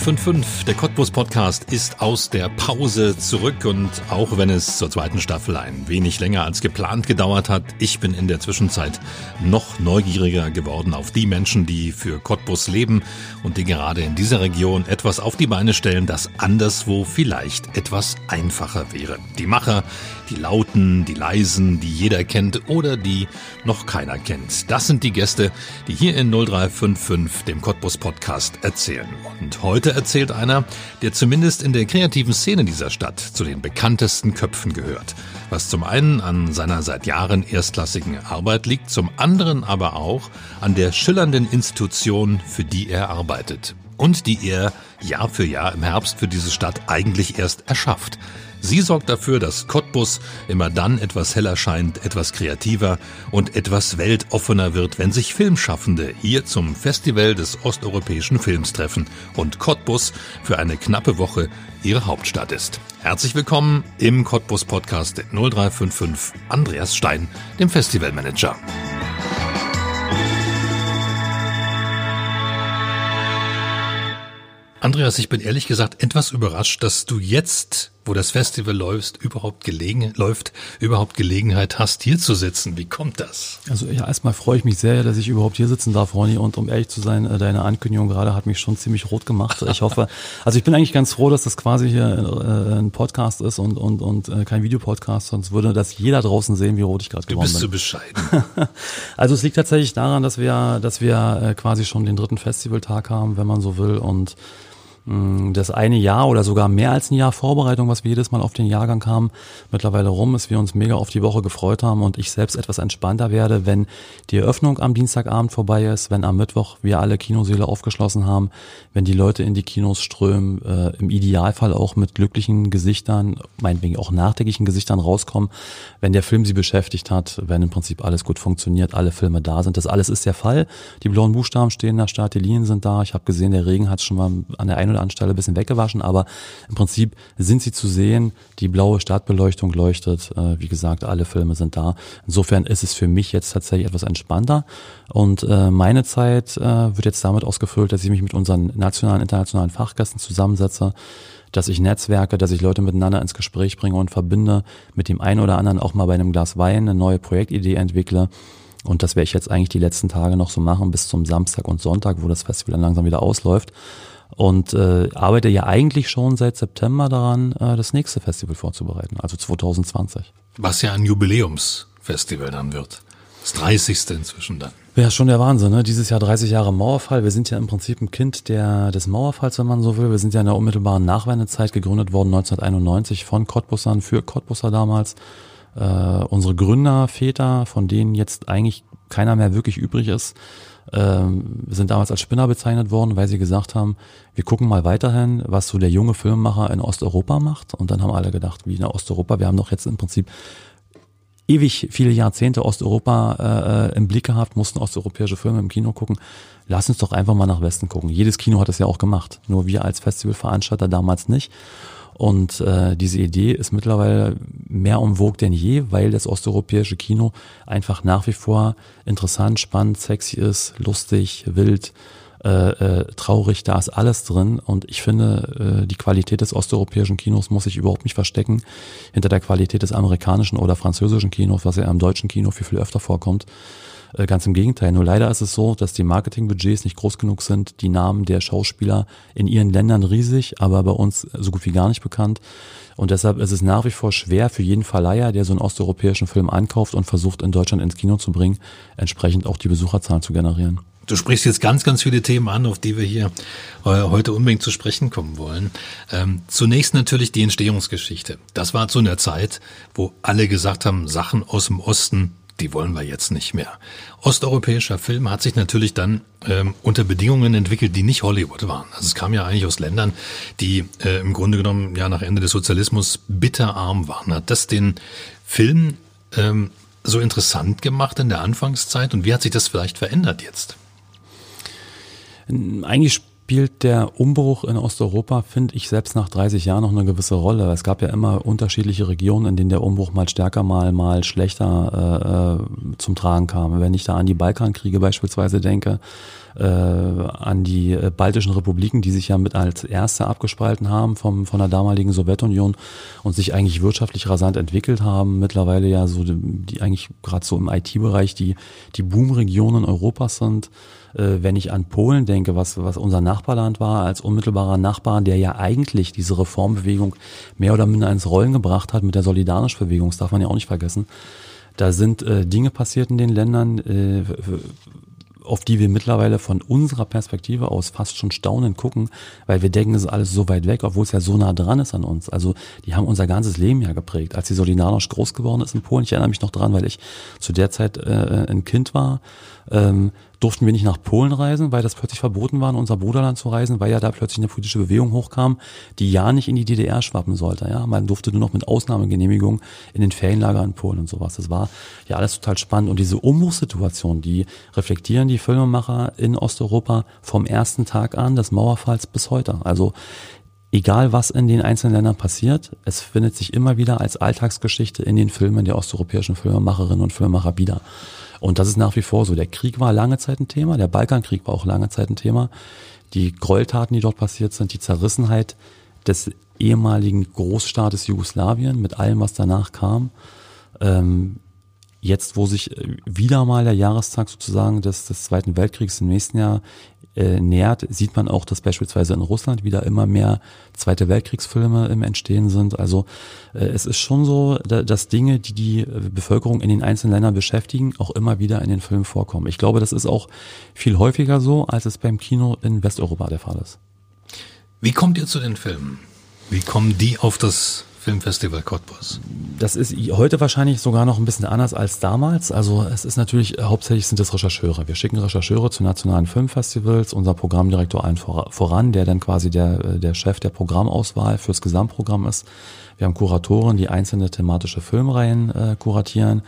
0355, der Cottbus Podcast ist aus der Pause zurück und auch wenn es zur zweiten Staffel ein wenig länger als geplant gedauert hat, ich bin in der Zwischenzeit noch neugieriger geworden auf die Menschen, die für Cottbus leben und die gerade in dieser Region etwas auf die Beine stellen, das anderswo vielleicht etwas einfacher wäre. Die Macher, die Lauten, die Leisen, die jeder kennt oder die noch keiner kennt. Das sind die Gäste, die hier in 0355, dem Cottbus Podcast, erzählen. Und heute erzählt einer, der zumindest in der kreativen Szene dieser Stadt zu den bekanntesten Köpfen gehört. Was zum einen an seiner seit Jahren erstklassigen Arbeit liegt, zum anderen aber auch an der schillernden Institution, für die er arbeitet. Und die er Jahr für Jahr im Herbst für diese Stadt eigentlich erst erschafft. Sie sorgt dafür, dass Cottbus immer dann etwas heller scheint, etwas kreativer und etwas weltoffener wird, wenn sich Filmschaffende hier zum Festival des osteuropäischen Films treffen und Cottbus für eine knappe Woche ihre Hauptstadt ist. Herzlich willkommen im Cottbus Podcast 0355 Andreas Stein, dem Festivalmanager. Andreas, ich bin ehrlich gesagt etwas überrascht, dass du jetzt, wo das Festival läuft, überhaupt gelegen, läuft, überhaupt Gelegenheit hast, hier zu sitzen. Wie kommt das? Also ja, erstmal freue ich mich sehr, dass ich überhaupt hier sitzen darf, Ronny. Und um ehrlich zu sein, äh, deine Ankündigung gerade hat mich schon ziemlich rot gemacht. Ich hoffe, also ich bin eigentlich ganz froh, dass das quasi hier äh, ein Podcast ist und, und, und äh, kein Videopodcast, sonst würde das jeder draußen sehen, wie rot ich gerade geworden bin. Du bist so bescheiden. also es liegt tatsächlich daran, dass wir, dass wir quasi schon den dritten Festivaltag haben, wenn man so will. Und das eine Jahr oder sogar mehr als ein Jahr Vorbereitung, was wir jedes Mal auf den Jahrgang haben, mittlerweile rum ist, wir uns mega auf die Woche gefreut haben und ich selbst etwas entspannter werde, wenn die Eröffnung am Dienstagabend vorbei ist, wenn am Mittwoch wir alle Kinoseele aufgeschlossen haben, wenn die Leute in die Kinos strömen, äh, im Idealfall auch mit glücklichen Gesichtern, meinetwegen auch nachdenklichen Gesichtern rauskommen, wenn der Film sie beschäftigt hat, wenn im Prinzip alles gut funktioniert, alle Filme da sind. Das alles ist der Fall. Die blauen Buchstaben stehen da, die Linien sind da. Ich habe gesehen, der Regen hat schon mal an der einen oder anderen Stelle ein bisschen weggewaschen, aber im Prinzip sind sie zu sehen. Die blaue Stadtbeleuchtung leuchtet. Äh, wie gesagt, alle Filme sind da. Insofern ist es für mich jetzt tatsächlich etwas entspannter. Und äh, meine Zeit äh, wird jetzt damit ausgefüllt, dass ich mich mit unseren nationalen, internationalen Fachgästen zusammensetze dass ich Netzwerke, dass ich Leute miteinander ins Gespräch bringe und verbinde, mit dem einen oder anderen auch mal bei einem Glas Wein eine neue Projektidee entwickle. Und das werde ich jetzt eigentlich die letzten Tage noch so machen bis zum Samstag und Sonntag, wo das Festival dann langsam wieder ausläuft und äh, arbeite ja eigentlich schon seit September daran, äh, das nächste Festival vorzubereiten, also 2020. Was ja ein Jubiläumsfestival dann wird. Das 30. inzwischen dann. Ja, schon der Wahnsinn, ne? Dieses Jahr 30 Jahre Mauerfall. Wir sind ja im Prinzip ein Kind der, des Mauerfalls, wenn man so will. Wir sind ja in der unmittelbaren Nachwendezeit gegründet worden, 1991 von Cottbussern für Cottbusser damals. Äh, unsere Gründerväter, von denen jetzt eigentlich keiner mehr wirklich übrig ist, ähm, sind damals als Spinner bezeichnet worden, weil sie gesagt haben, wir gucken mal weiterhin, was so der junge Filmemacher in Osteuropa macht. Und dann haben alle gedacht, wie in Osteuropa, wir haben doch jetzt im Prinzip ewig viele Jahrzehnte Osteuropa äh, im Blick gehabt, mussten osteuropäische Filme im Kino gucken. Lass uns doch einfach mal nach Westen gucken. Jedes Kino hat das ja auch gemacht. Nur wir als Festivalveranstalter damals nicht. Und äh, diese Idee ist mittlerweile mehr umwog denn je, weil das osteuropäische Kino einfach nach wie vor interessant, spannend, sexy ist, lustig, wild, äh, äh, traurig, da ist alles drin. Und ich finde, äh, die Qualität des osteuropäischen Kinos muss sich überhaupt nicht verstecken hinter der Qualität des amerikanischen oder französischen Kinos, was ja im deutschen Kino viel, viel öfter vorkommt. Äh, ganz im Gegenteil. Nur leider ist es so, dass die Marketingbudgets nicht groß genug sind, die Namen der Schauspieler in ihren Ländern riesig, aber bei uns so gut wie gar nicht bekannt. Und deshalb ist es nach wie vor schwer für jeden Verleiher, der so einen osteuropäischen Film ankauft und versucht in Deutschland ins Kino zu bringen, entsprechend auch die Besucherzahlen zu generieren. Du sprichst jetzt ganz, ganz viele Themen an, auf die wir hier äh, heute unbedingt zu sprechen kommen wollen. Ähm, zunächst natürlich die Entstehungsgeschichte. Das war zu einer Zeit, wo alle gesagt haben, Sachen aus dem Osten, die wollen wir jetzt nicht mehr. Osteuropäischer Film hat sich natürlich dann ähm, unter Bedingungen entwickelt, die nicht Hollywood waren. Also es kam ja eigentlich aus Ländern, die äh, im Grunde genommen ja nach Ende des Sozialismus bitterarm waren. Hat das den Film ähm, so interessant gemacht in der Anfangszeit und wie hat sich das vielleicht verändert jetzt? Eigentlich spielt der Umbruch in Osteuropa, finde ich, selbst nach 30 Jahren noch eine gewisse Rolle. Es gab ja immer unterschiedliche Regionen, in denen der Umbruch mal stärker, mal, mal schlechter äh, zum Tragen kam. Wenn ich da an die Balkankriege beispielsweise denke, äh, an die äh, baltischen Republiken, die sich ja mit als erste abgespalten haben vom, von der damaligen Sowjetunion und sich eigentlich wirtschaftlich rasant entwickelt haben. Mittlerweile ja so, die, die eigentlich gerade so im IT-Bereich die, die Boomregionen Europas sind. Äh, wenn ich an Polen denke, was, was unser Nachbarland war, als unmittelbarer Nachbar, der ja eigentlich diese Reformbewegung mehr oder minder ins Rollen gebracht hat mit der Solidarisch-Bewegung, das darf man ja auch nicht vergessen. Da sind äh, Dinge passiert in den Ländern, äh, auf die wir mittlerweile von unserer Perspektive aus fast schon staunend gucken, weil wir denken, es ist alles so weit weg, obwohl es ja so nah dran ist an uns. Also die haben unser ganzes Leben ja geprägt. Als die Solidarność groß geworden ist in Polen, ich erinnere mich noch dran, weil ich zu der Zeit äh, ein Kind war, ähm, durften wir nicht nach Polen reisen, weil das plötzlich verboten war, in unser Bruderland zu reisen, weil ja da plötzlich eine politische Bewegung hochkam, die ja nicht in die DDR schwappen sollte. Ja, man durfte nur noch mit Ausnahmegenehmigung in den Ferienlager in Polen und sowas. Das war ja alles total spannend und diese Umbruchssituation, die reflektieren die Filmemacher in Osteuropa vom ersten Tag an des Mauerfalls bis heute. Also egal was in den einzelnen Ländern passiert, es findet sich immer wieder als Alltagsgeschichte in den Filmen der osteuropäischen Filmemacherinnen und Filmemacher wieder. Und das ist nach wie vor so. Der Krieg war lange Zeit ein Thema, der Balkankrieg war auch lange Zeit ein Thema. Die Gräueltaten, die dort passiert sind, die Zerrissenheit des ehemaligen Großstaates Jugoslawien mit allem, was danach kam. Ähm, jetzt, wo sich wieder mal der Jahrestag sozusagen des, des Zweiten Weltkriegs im nächsten Jahr äh, nähert, sieht man auch, dass beispielsweise in Russland wieder immer mehr Zweite Weltkriegsfilme im Entstehen sind. Also äh, es ist schon so, da, dass Dinge, die die äh, Bevölkerung in den einzelnen Ländern beschäftigen, auch immer wieder in den Filmen vorkommen. Ich glaube, das ist auch viel häufiger so, als es beim Kino in Westeuropa der Fall ist. Wie kommt ihr zu den Filmen? Wie kommen die auf das Filmfestival Cottbus? Das ist heute wahrscheinlich sogar noch ein bisschen anders als damals. Also es ist natürlich, äh, hauptsächlich sind es Rechercheure. Wir schicken Rechercheure zu nationalen Filmfestivals, unser Programmdirektor allen voran, der dann quasi der, äh, der Chef der Programmauswahl fürs Gesamtprogramm ist. Wir haben Kuratoren, die einzelne thematische Filmreihen äh, kuratieren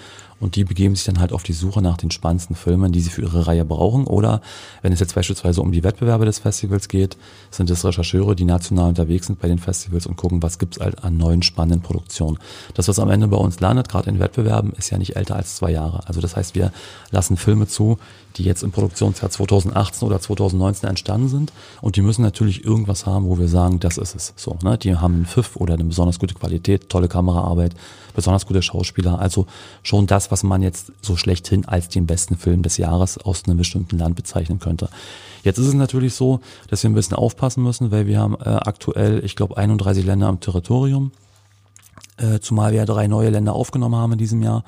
und die begeben sich dann halt auf die Suche nach den spannendsten Filmen, die sie für ihre Reihe brauchen. Oder wenn es jetzt beispielsweise um die Wettbewerbe des Festivals geht, sind es Rechercheure, die national unterwegs sind bei den Festivals und gucken, was gibt's halt an neuen spannenden Produktionen. Das, was am Ende bei uns landet, gerade in Wettbewerben, ist ja nicht älter als zwei Jahre. Also das heißt, wir lassen Filme zu, die jetzt im Produktionsjahr 2018 oder 2019 entstanden sind. Und die müssen natürlich irgendwas haben, wo wir sagen, das ist es. So, ne? Die haben einen Pfiff oder eine besonders gute Qualität, tolle Kameraarbeit, besonders gute Schauspieler. Also schon das, was man jetzt so schlechthin als den besten Film des Jahres aus einem bestimmten Land bezeichnen könnte. Jetzt ist es natürlich so, dass wir ein bisschen aufpassen müssen, weil wir haben äh, aktuell, ich glaube, 31 Länder am Territorium, äh, zumal wir ja drei neue Länder aufgenommen haben in diesem Jahr.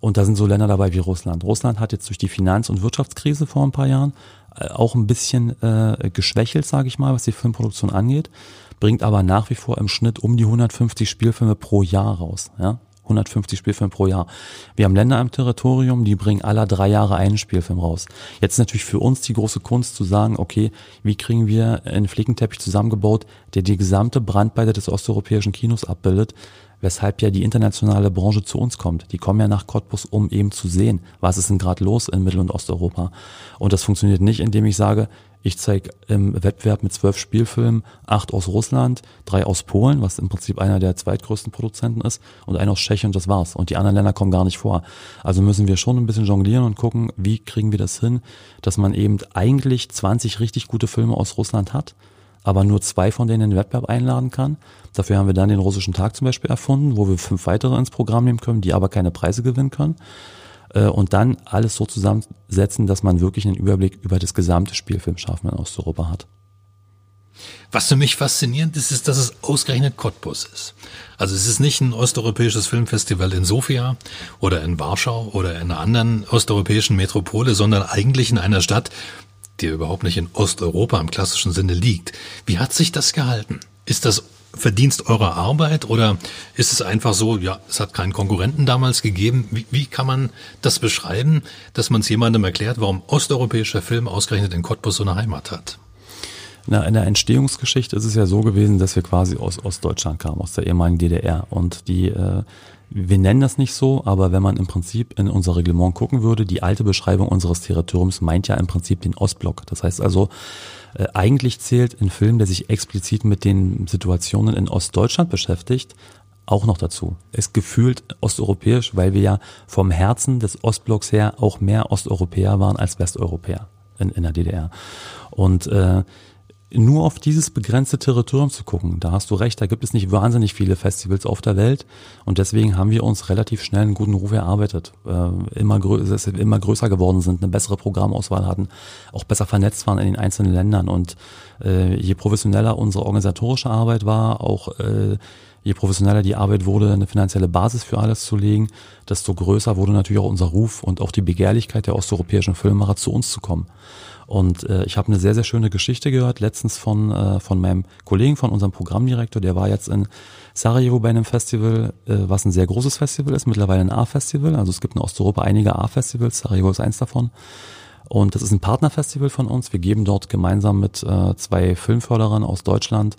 Und da sind so Länder dabei wie Russland. Russland hat jetzt durch die Finanz- und Wirtschaftskrise vor ein paar Jahren äh, auch ein bisschen äh, geschwächelt, sage ich mal, was die Filmproduktion angeht, bringt aber nach wie vor im Schnitt um die 150 Spielfilme pro Jahr raus. Ja? 150 Spielfilme pro Jahr. Wir haben Länder im Territorium, die bringen aller drei Jahre einen Spielfilm raus. Jetzt natürlich für uns die große Kunst zu sagen, okay, wie kriegen wir einen Flickenteppich zusammengebaut, der die gesamte Brandweite des osteuropäischen Kinos abbildet, weshalb ja die internationale Branche zu uns kommt. Die kommen ja nach Cottbus, um eben zu sehen, was ist denn gerade los in Mittel- und Osteuropa. Und das funktioniert nicht, indem ich sage, ich zeige im Wettbewerb mit zwölf Spielfilmen acht aus Russland, drei aus Polen, was im Prinzip einer der zweitgrößten Produzenten ist, und einen aus Tschechien und das war's. Und die anderen Länder kommen gar nicht vor. Also müssen wir schon ein bisschen jonglieren und gucken, wie kriegen wir das hin, dass man eben eigentlich 20 richtig gute Filme aus Russland hat, aber nur zwei von denen in den Wettbewerb einladen kann. Dafür haben wir dann den russischen Tag zum Beispiel erfunden, wo wir fünf weitere ins Programm nehmen können, die aber keine Preise gewinnen können. Äh, und dann alles so zusammensetzen, dass man wirklich einen Überblick über das gesamte Spielfilmschaffen in Osteuropa hat. Was für mich faszinierend ist, ist, dass es ausgerechnet Cottbus ist. Also es ist nicht ein osteuropäisches Filmfestival in Sofia oder in Warschau oder in einer anderen osteuropäischen Metropole, sondern eigentlich in einer Stadt, die überhaupt nicht in Osteuropa im klassischen Sinne liegt. Wie hat sich das gehalten? Ist das Verdienst eurer Arbeit oder ist es einfach so, ja, es hat keinen Konkurrenten damals gegeben? Wie, wie kann man das beschreiben, dass man es jemandem erklärt, warum osteuropäischer Film ausgerechnet in Cottbus so eine Heimat hat? Na, in der Entstehungsgeschichte ist es ja so gewesen, dass wir quasi aus Ostdeutschland kamen, aus der ehemaligen DDR. Und die äh, Wir nennen das nicht so, aber wenn man im Prinzip in unser Reglement gucken würde, die alte Beschreibung unseres Territoriums meint ja im Prinzip den Ostblock. Das heißt also, äh, eigentlich zählt ein Film, der sich explizit mit den Situationen in Ostdeutschland beschäftigt, auch noch dazu. Ist gefühlt osteuropäisch, weil wir ja vom Herzen des Ostblocks her auch mehr Osteuropäer waren als Westeuropäer in, in der DDR. Und äh, nur auf dieses begrenzte Territorium zu gucken, da hast du recht, da gibt es nicht wahnsinnig viele Festivals auf der Welt. Und deswegen haben wir uns relativ schnell einen guten Ruf erarbeitet, äh, immer, grö immer größer geworden sind, eine bessere Programmauswahl hatten, auch besser vernetzt waren in den einzelnen Ländern. Und äh, je professioneller unsere organisatorische Arbeit war, auch äh, je professioneller die Arbeit wurde, eine finanzielle Basis für alles zu legen, desto größer wurde natürlich auch unser Ruf und auch die Begehrlichkeit der osteuropäischen Filmemacher zu uns zu kommen. Und äh, ich habe eine sehr, sehr schöne Geschichte gehört, letztens von, äh, von meinem Kollegen, von unserem Programmdirektor, der war jetzt in Sarajevo bei einem Festival, äh, was ein sehr großes Festival ist, mittlerweile ein A-Festival. Also es gibt in Osteuropa einige A-Festivals, Sarajevo ist eins davon. Und das ist ein Partnerfestival von uns. Wir geben dort gemeinsam mit äh, zwei Filmförderern aus Deutschland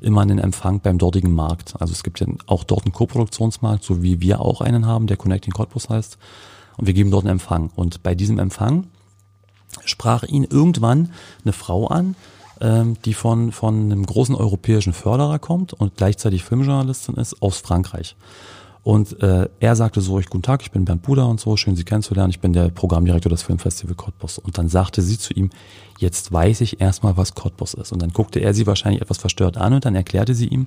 immer einen Empfang beim dortigen Markt. Also es gibt ja auch dort einen Koproduktionsmarkt, so wie wir auch einen haben, der Connecting Cottbus heißt. Und wir geben dort einen Empfang. Und bei diesem Empfang sprach ihn irgendwann eine Frau an, ähm, die von, von einem großen europäischen Förderer kommt und gleichzeitig Filmjournalistin ist aus Frankreich. Und äh, er sagte so, ich guten Tag, ich bin Bernd Buder und so, schön Sie kennenzulernen, ich bin der Programmdirektor des Filmfestival Cottbus. Und dann sagte sie zu ihm, jetzt weiß ich erstmal, was Cottbus ist. Und dann guckte er sie wahrscheinlich etwas verstört an und dann erklärte sie ihm,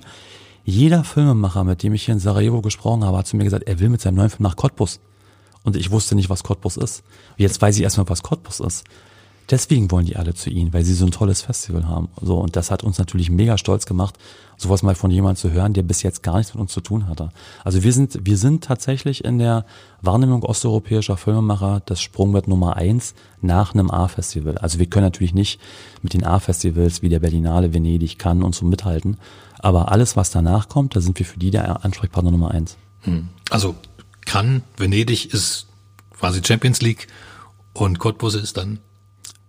jeder Filmemacher, mit dem ich hier in Sarajevo gesprochen habe, hat zu mir gesagt, er will mit seinem neuen Film nach Cottbus und ich wusste nicht, was Cottbus ist. Jetzt weiß ich erstmal, was Cottbus ist. Deswegen wollen die alle zu ihnen, weil sie so ein tolles Festival haben. So, und das hat uns natürlich mega stolz gemacht, sowas mal von jemandem zu hören, der bis jetzt gar nichts mit uns zu tun hatte. Also wir sind, wir sind tatsächlich in der Wahrnehmung osteuropäischer Filmemacher das Sprungbrett Nummer eins nach einem A-Festival. Also wir können natürlich nicht mit den A-Festivals wie der Berlinale, Venedig, Cannes und so mithalten. Aber alles, was danach kommt, da sind wir für die der Ansprechpartner Nummer eins. Hm. Also kann, Venedig ist quasi Champions League und Cottbus ist dann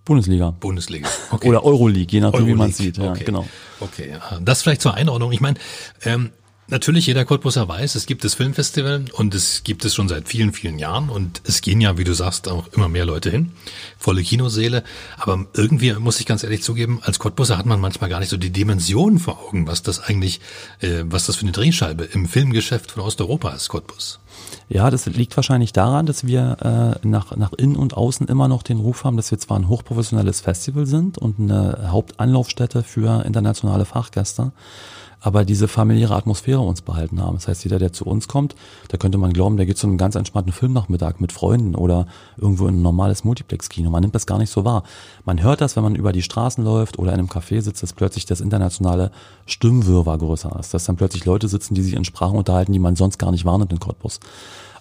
Bundesliga. Bundesliga. Okay. Oder Euroleague, je nachdem, Euroleague. wie man sieht. Ja, okay. genau. Okay, das vielleicht zur Einordnung. Ich meine, ähm, Natürlich, jeder Cottbusser weiß, es gibt das Filmfestival und es gibt es schon seit vielen, vielen Jahren und es gehen ja, wie du sagst, auch immer mehr Leute hin. Volle Kinoseele. Aber irgendwie muss ich ganz ehrlich zugeben, als Cottbusser hat man manchmal gar nicht so die Dimension vor Augen, was das eigentlich, äh, was das für eine Drehscheibe im Filmgeschäft von Osteuropa ist, Cottbus. Ja, das liegt wahrscheinlich daran, dass wir äh, nach, nach innen und außen immer noch den Ruf haben, dass wir zwar ein hochprofessionelles Festival sind und eine Hauptanlaufstätte für internationale Fachgäste, aber diese familiäre Atmosphäre uns behalten haben. Das heißt, jeder, der zu uns kommt, da könnte man glauben, der geht zu einem ganz entspannten Filmnachmittag mit Freunden oder irgendwo in ein normales Multiplex-Kino. Man nimmt das gar nicht so wahr. Man hört das, wenn man über die Straßen läuft oder in einem Café sitzt, dass plötzlich das internationale Stimmwirrwarr größer ist. Dass dann plötzlich Leute sitzen, die sich in Sprachen unterhalten, die man sonst gar nicht wahrnimmt in Cottbus.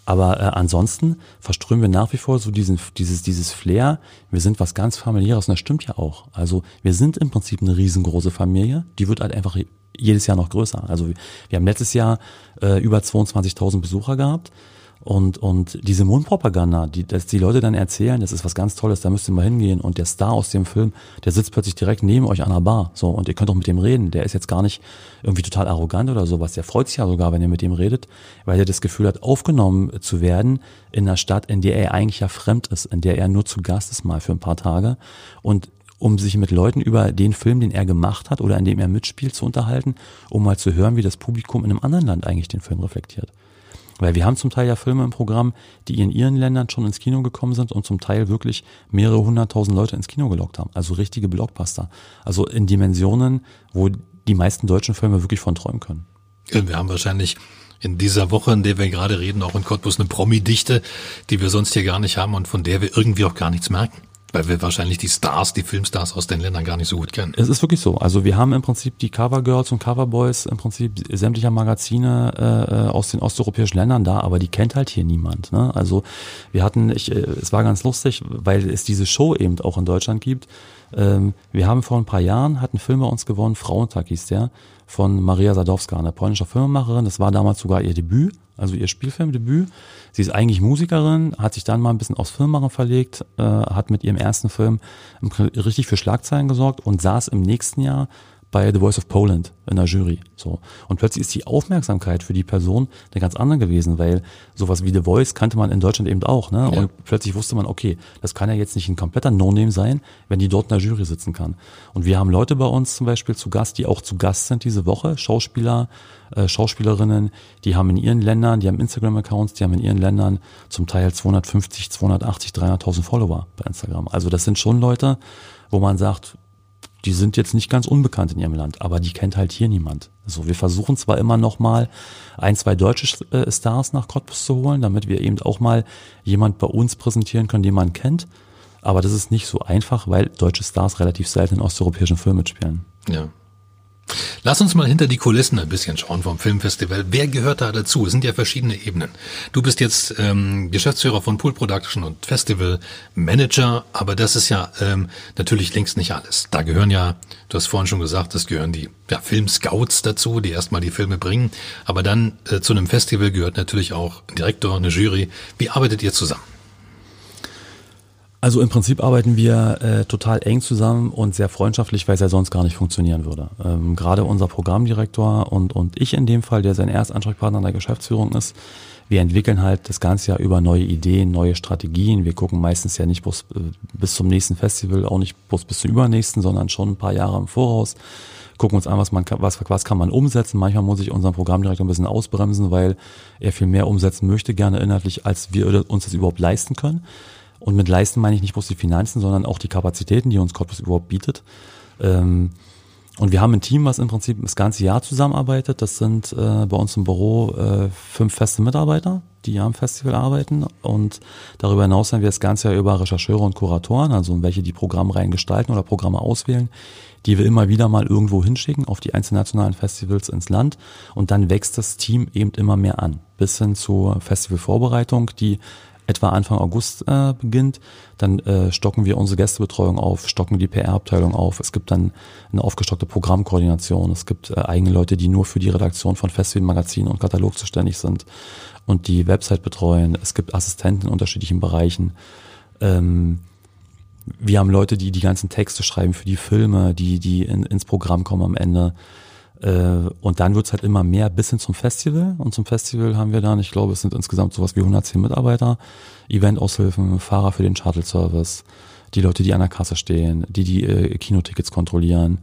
Aber äh, ansonsten verströmen wir nach wie vor so diesen, dieses, dieses Flair. Wir sind was ganz familiäres und das stimmt ja auch. Also wir sind im Prinzip eine riesengroße Familie. Die wird halt einfach jedes Jahr noch größer. Also wir haben letztes Jahr äh, über 22.000 Besucher gehabt. Und, und diese Mundpropaganda, die, dass die Leute dann erzählen, das ist was ganz Tolles, da müsst ihr mal hingehen. Und der Star aus dem Film, der sitzt plötzlich direkt neben euch an der Bar. So, und ihr könnt auch mit dem reden. Der ist jetzt gar nicht irgendwie total arrogant oder sowas. Der freut sich ja sogar, wenn ihr mit ihm redet, weil er das Gefühl hat, aufgenommen zu werden in einer Stadt, in der er eigentlich ja fremd ist, in der er nur zu Gast ist mal für ein paar Tage. Und um sich mit Leuten über den Film, den er gemacht hat oder in dem er mitspielt, zu unterhalten, um mal zu hören, wie das Publikum in einem anderen Land eigentlich den Film reflektiert. Weil wir haben zum Teil ja Filme im Programm, die in ihren Ländern schon ins Kino gekommen sind und zum Teil wirklich mehrere hunderttausend Leute ins Kino gelockt haben. Also richtige Blockbuster. Also in Dimensionen, wo die meisten deutschen Filme wirklich von träumen können. Wir haben wahrscheinlich in dieser Woche, in der wir gerade reden, auch in Cottbus eine Promi-Dichte, die wir sonst hier gar nicht haben und von der wir irgendwie auch gar nichts merken. Weil wir wahrscheinlich die Stars, die Filmstars aus den Ländern gar nicht so gut kennen. Es ist wirklich so. Also wir haben im Prinzip die Covergirls und Coverboys im Prinzip sämtlicher Magazine äh, aus den osteuropäischen Ländern da, aber die kennt halt hier niemand. Ne? Also wir hatten, ich, äh, es war ganz lustig, weil es diese Show eben auch in Deutschland gibt. Ähm, wir haben vor ein paar Jahren, hatten Film bei uns gewonnen, Frauentag hieß der, von Maria Sadowska, eine polnische Filmemacherin. Das war damals sogar ihr Debüt also ihr Spielfilmdebüt. Sie ist eigentlich Musikerin, hat sich dann mal ein bisschen aufs Filmmachen verlegt, äh, hat mit ihrem ersten Film richtig für Schlagzeilen gesorgt und saß im nächsten Jahr bei The Voice of Poland in der Jury. So. Und plötzlich ist die Aufmerksamkeit für die Person eine ganz andere gewesen, weil sowas wie The Voice kannte man in Deutschland eben auch. Ne? Ja. Und plötzlich wusste man, okay, das kann ja jetzt nicht ein kompletter No-Name sein, wenn die dort in der Jury sitzen kann. Und wir haben Leute bei uns zum Beispiel zu Gast, die auch zu Gast sind diese Woche, Schauspieler, äh, Schauspielerinnen, die haben in ihren Ländern, die haben Instagram-Accounts, die haben in ihren Ländern zum Teil 250, 280, 300.000 Follower bei Instagram. Also das sind schon Leute, wo man sagt, die sind jetzt nicht ganz unbekannt in ihrem Land, aber die kennt halt hier niemand. So, wir versuchen zwar immer noch mal ein, zwei deutsche äh, Stars nach Cottbus zu holen, damit wir eben auch mal jemand bei uns präsentieren können, den man kennt. Aber das ist nicht so einfach, weil deutsche Stars relativ selten in osteuropäischen Filmen mitspielen. Ja. Lass uns mal hinter die Kulissen ein bisschen schauen vom Filmfestival. Wer gehört da dazu? Es sind ja verschiedene Ebenen. Du bist jetzt ähm, Geschäftsführer von Pool Production und Festival Manager, aber das ist ja ähm, natürlich längst nicht alles. Da gehören ja, du hast vorhin schon gesagt, es gehören die ja, Filmscouts dazu, die erstmal die Filme bringen. Aber dann äh, zu einem Festival gehört natürlich auch ein Direktor, eine Jury. Wie arbeitet ihr zusammen? Also im Prinzip arbeiten wir äh, total eng zusammen und sehr freundschaftlich, weil es ja sonst gar nicht funktionieren würde. Ähm, Gerade unser Programmdirektor und, und ich in dem Fall, der sein Erstansprechpartner in der Geschäftsführung ist, wir entwickeln halt das ganze Jahr über neue Ideen, neue Strategien. Wir gucken meistens ja nicht bloß äh, bis zum nächsten Festival, auch nicht bloß bis zum übernächsten, sondern schon ein paar Jahre im Voraus. Gucken uns an, was man was, was kann man umsetzen. Manchmal muss ich unseren Programmdirektor ein bisschen ausbremsen, weil er viel mehr umsetzen möchte, gerne inhaltlich, als wir uns das überhaupt leisten können. Und mit leisten meine ich nicht bloß die Finanzen, sondern auch die Kapazitäten, die uns Cottbus überhaupt bietet. Ähm, und wir haben ein Team, was im Prinzip das ganze Jahr zusammenarbeitet. Das sind äh, bei uns im Büro äh, fünf feste Mitarbeiter, die am Festival arbeiten. Und darüber hinaus haben wir das ganze Jahr über Rechercheure und Kuratoren, also welche die Programmreihen gestalten oder Programme auswählen, die wir immer wieder mal irgendwo hinschicken auf die einzelnen nationalen Festivals ins Land. Und dann wächst das Team eben immer mehr an, bis hin zur Festivalvorbereitung, die etwa Anfang August äh, beginnt. Dann äh, stocken wir unsere Gästebetreuung auf, stocken die PR-Abteilung auf. Es gibt dann eine aufgestockte Programmkoordination. Es gibt äh, eigene Leute, die nur für die Redaktion von Festivalmagazinen und Katalog zuständig sind und die Website betreuen. Es gibt Assistenten in unterschiedlichen Bereichen. Ähm, wir haben Leute, die die ganzen Texte schreiben für die Filme, die, die in, ins Programm kommen am Ende. Äh, und dann wird's halt immer mehr bis hin zum Festival. Und zum Festival haben wir dann, ich glaube, es sind insgesamt sowas wie 110 Mitarbeiter, Eventaushilfen, Fahrer für den Shuttle-Service, die Leute, die an der Kasse stehen, die die äh, Kinotickets kontrollieren,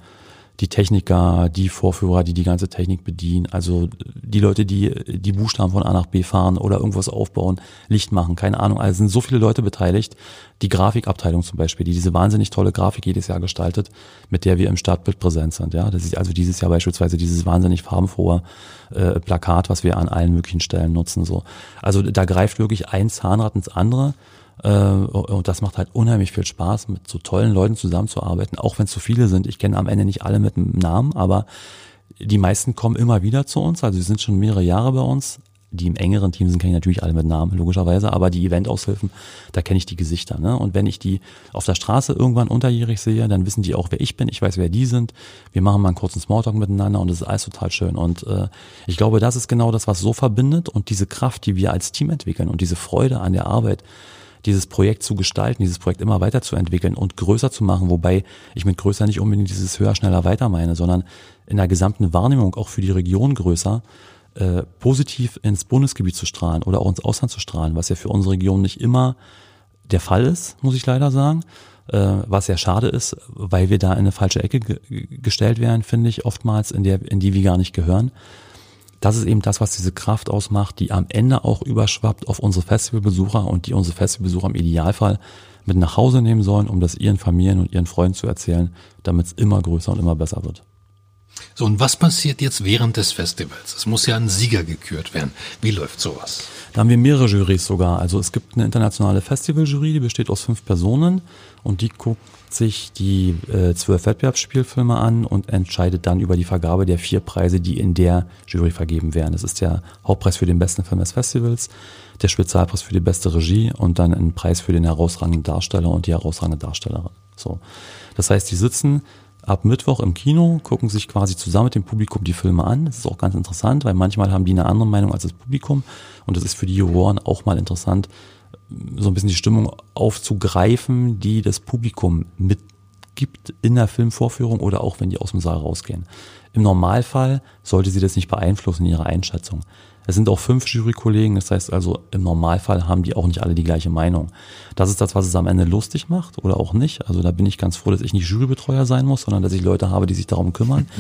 die Techniker, die Vorführer, die die ganze Technik bedienen, also die Leute, die die Buchstaben von A nach B fahren oder irgendwas aufbauen, Licht machen, keine Ahnung. Also sind so viele Leute beteiligt. Die Grafikabteilung zum Beispiel, die diese wahnsinnig tolle Grafik jedes Jahr gestaltet, mit der wir im Startbild präsent sind. Ja, das ist also dieses Jahr beispielsweise dieses wahnsinnig farbenfrohe äh, Plakat, was wir an allen möglichen Stellen nutzen. So, also da greift wirklich ein Zahnrad ins andere. Äh, und das macht halt unheimlich viel Spaß, mit so tollen Leuten zusammenzuarbeiten, auch wenn es so viele sind. Ich kenne am Ende nicht alle mit einem Namen, aber die meisten kommen immer wieder zu uns. Also sie sind schon mehrere Jahre bei uns. Die im engeren Team sind, kenne ich natürlich alle mit Namen, logischerweise, aber die Eventaushilfen, da kenne ich die Gesichter. Ne? Und wenn ich die auf der Straße irgendwann unterjährig sehe, dann wissen die auch, wer ich bin, ich weiß, wer die sind. Wir machen mal einen kurzen Smalltalk miteinander und das ist alles total schön. Und äh, ich glaube, das ist genau das, was so verbindet und diese Kraft, die wir als Team entwickeln und diese Freude an der Arbeit, dieses Projekt zu gestalten, dieses Projekt immer weiterzuentwickeln und größer zu machen, wobei ich mit größer nicht unbedingt dieses höher, schneller, weiter meine, sondern in der gesamten Wahrnehmung auch für die Region größer, äh, positiv ins Bundesgebiet zu strahlen oder auch ins Ausland zu strahlen, was ja für unsere Region nicht immer der Fall ist, muss ich leider sagen. Äh, was ja schade ist, weil wir da in eine falsche Ecke gestellt werden, finde ich, oftmals, in der, in die wir gar nicht gehören das ist eben das, was diese Kraft ausmacht, die am Ende auch überschwappt auf unsere Festivalbesucher und die unsere Festivalbesucher im Idealfall mit nach Hause nehmen sollen, um das ihren Familien und ihren Freunden zu erzählen, damit es immer größer und immer besser wird. So, und was passiert jetzt während des Festivals? Es muss ja ein Sieger gekürt werden. Wie läuft sowas? Da haben wir mehrere Jurys sogar. Also es gibt eine internationale Festivaljury, die besteht aus fünf Personen und die guckt sich die äh, zwölf Wettbewerbsspielfilme an und entscheidet dann über die Vergabe der vier Preise, die in der Jury vergeben werden. Das ist der Hauptpreis für den besten Film des Festivals, der Spezialpreis für die beste Regie und dann ein Preis für den herausragenden Darsteller und die herausragende Darstellerin. So. Das heißt, die sitzen ab Mittwoch im Kino, gucken sich quasi zusammen mit dem Publikum die Filme an. Das ist auch ganz interessant, weil manchmal haben die eine andere Meinung als das Publikum. Und das ist für die Juroren auch mal interessant, so ein bisschen die Stimmung aufzugreifen, die das Publikum mit gibt in der Filmvorführung oder auch wenn die aus dem Saal rausgehen. Im Normalfall sollte sie das nicht beeinflussen in ihrer Einschätzung. Es sind auch fünf Jurykollegen, das heißt also im Normalfall haben die auch nicht alle die gleiche Meinung. Das ist das, was es am Ende lustig macht oder auch nicht. Also da bin ich ganz froh, dass ich nicht Jurybetreuer sein muss, sondern dass ich Leute habe, die sich darum kümmern.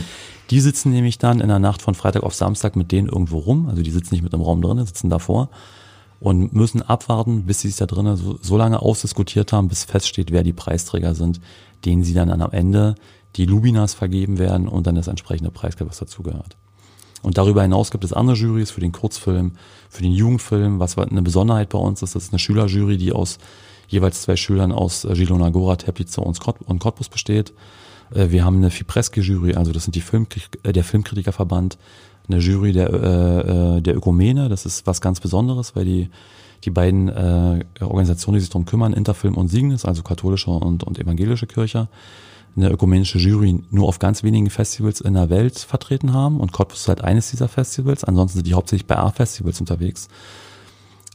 Die sitzen nämlich dann in der Nacht von Freitag auf Samstag mit denen irgendwo rum. Also die sitzen nicht mit im Raum drin, sitzen davor und müssen abwarten, bis sie sich da drinnen so, so lange ausdiskutiert haben, bis feststeht, wer die Preisträger sind, denen sie dann am Ende die Lubinas vergeben werden und dann das entsprechende Preisgeld, was dazugehört. Und darüber hinaus gibt es andere Jurys für den Kurzfilm, für den Jugendfilm. Was eine Besonderheit bei uns ist, das ist eine Schülerjury, die aus jeweils zwei Schülern aus Gilona Gora, Teplice und Cottbus besteht. Äh, wir haben eine Fipreski-Jury, also das sind die Film, äh, der Filmkritikerverband, eine Jury der, äh, der Ökumene, das ist was ganz Besonderes, weil die, die beiden äh, Organisationen, die sich darum kümmern, Interfilm und Signis, also katholische und, und evangelische Kirche, eine ökumenische Jury nur auf ganz wenigen Festivals in der Welt vertreten haben und Cottbus ist halt eines dieser Festivals. Ansonsten sind die hauptsächlich bei A-Festivals unterwegs.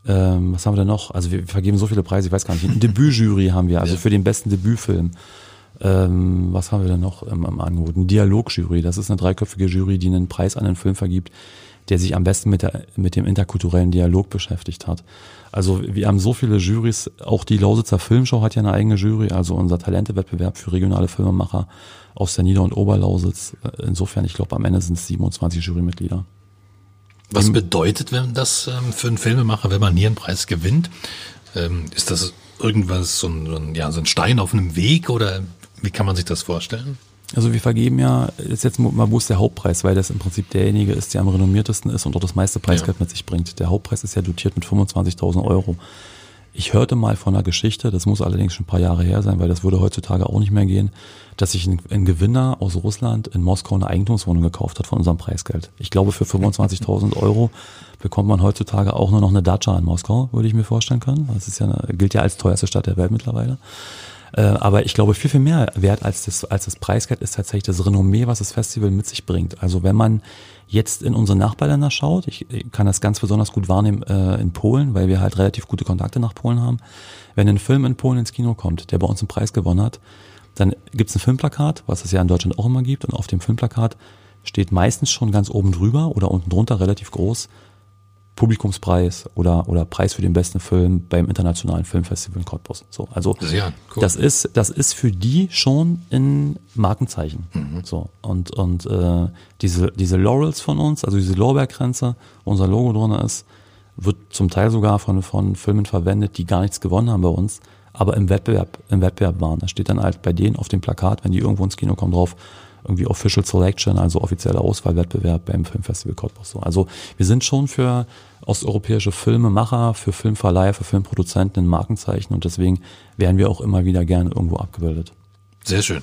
Ähm, was haben wir denn noch? Also wir vergeben so viele Preise, ich weiß gar nicht. Eine Debütjury haben wir, also für den besten Debütfilm. Ähm, was haben wir denn noch im, im Angebot? Eine Dialogjury, das ist eine dreiköpfige Jury, die einen Preis an den Film vergibt, der sich am besten mit, der, mit dem interkulturellen Dialog beschäftigt hat. Also wir haben so viele Jurys, auch die Lausitzer Filmshow hat ja eine eigene Jury, also unser Talentewettbewerb für regionale Filmemacher aus der Nieder- und Oberlausitz. Insofern, ich glaube, am Ende sind es 27 Jurymitglieder. Was bedeutet wenn das ähm, für einen Filmemacher, wenn man hier einen Preis gewinnt? Ähm, ist das irgendwas, so ein, ja, so ein Stein auf einem Weg oder wie kann man sich das vorstellen? Also wir vergeben ja, ist jetzt mal wo ist der Hauptpreis, weil das im Prinzip derjenige ist, der am renommiertesten ist und dort das meiste Preisgeld ja. mit sich bringt. Der Hauptpreis ist ja dotiert mit 25.000 Euro. Ich hörte mal von einer Geschichte, das muss allerdings schon ein paar Jahre her sein, weil das würde heutzutage auch nicht mehr gehen, dass sich ein, ein Gewinner aus Russland in Moskau eine Eigentumswohnung gekauft hat von unserem Preisgeld. Ich glaube, für 25.000 Euro bekommt man heutzutage auch nur noch eine Dacia in Moskau, würde ich mir vorstellen können. Das ist ja, gilt ja als teuerste Stadt der Welt mittlerweile. Äh, aber ich glaube, viel, viel mehr wert als das, als das Preisgeld ist tatsächlich das Renommee, was das Festival mit sich bringt. Also wenn man jetzt in unsere Nachbarländer schaut, ich kann das ganz besonders gut wahrnehmen äh, in Polen, weil wir halt relativ gute Kontakte nach Polen haben. Wenn ein Film in Polen ins Kino kommt, der bei uns einen Preis gewonnen hat, dann gibt es ein Filmplakat, was es ja in Deutschland auch immer gibt, und auf dem Filmplakat steht meistens schon ganz oben drüber oder unten drunter relativ groß Publikumspreis oder, oder Preis für den besten Film beim Internationalen Filmfestival in Cottbus. So, also ja, cool. das ist das ist für die schon ein Markenzeichen. Mhm. So und und äh, diese diese Laurels von uns, also diese Lorbeerkränze, wo unser Logo drin ist, wird zum Teil sogar von von Filmen verwendet, die gar nichts gewonnen haben bei uns, aber im Wettbewerb im Wettbewerb waren. Da steht dann halt bei denen auf dem Plakat, wenn die irgendwo ins Kino kommen drauf irgendwie Official Selection, also offizieller Auswahlwettbewerb beim Filmfestival Cottbus. So. Also wir sind schon für osteuropäische Filmemacher, für Filmverleiher, für Filmproduzenten ein Markenzeichen und deswegen werden wir auch immer wieder gerne irgendwo abgebildet. Sehr schön.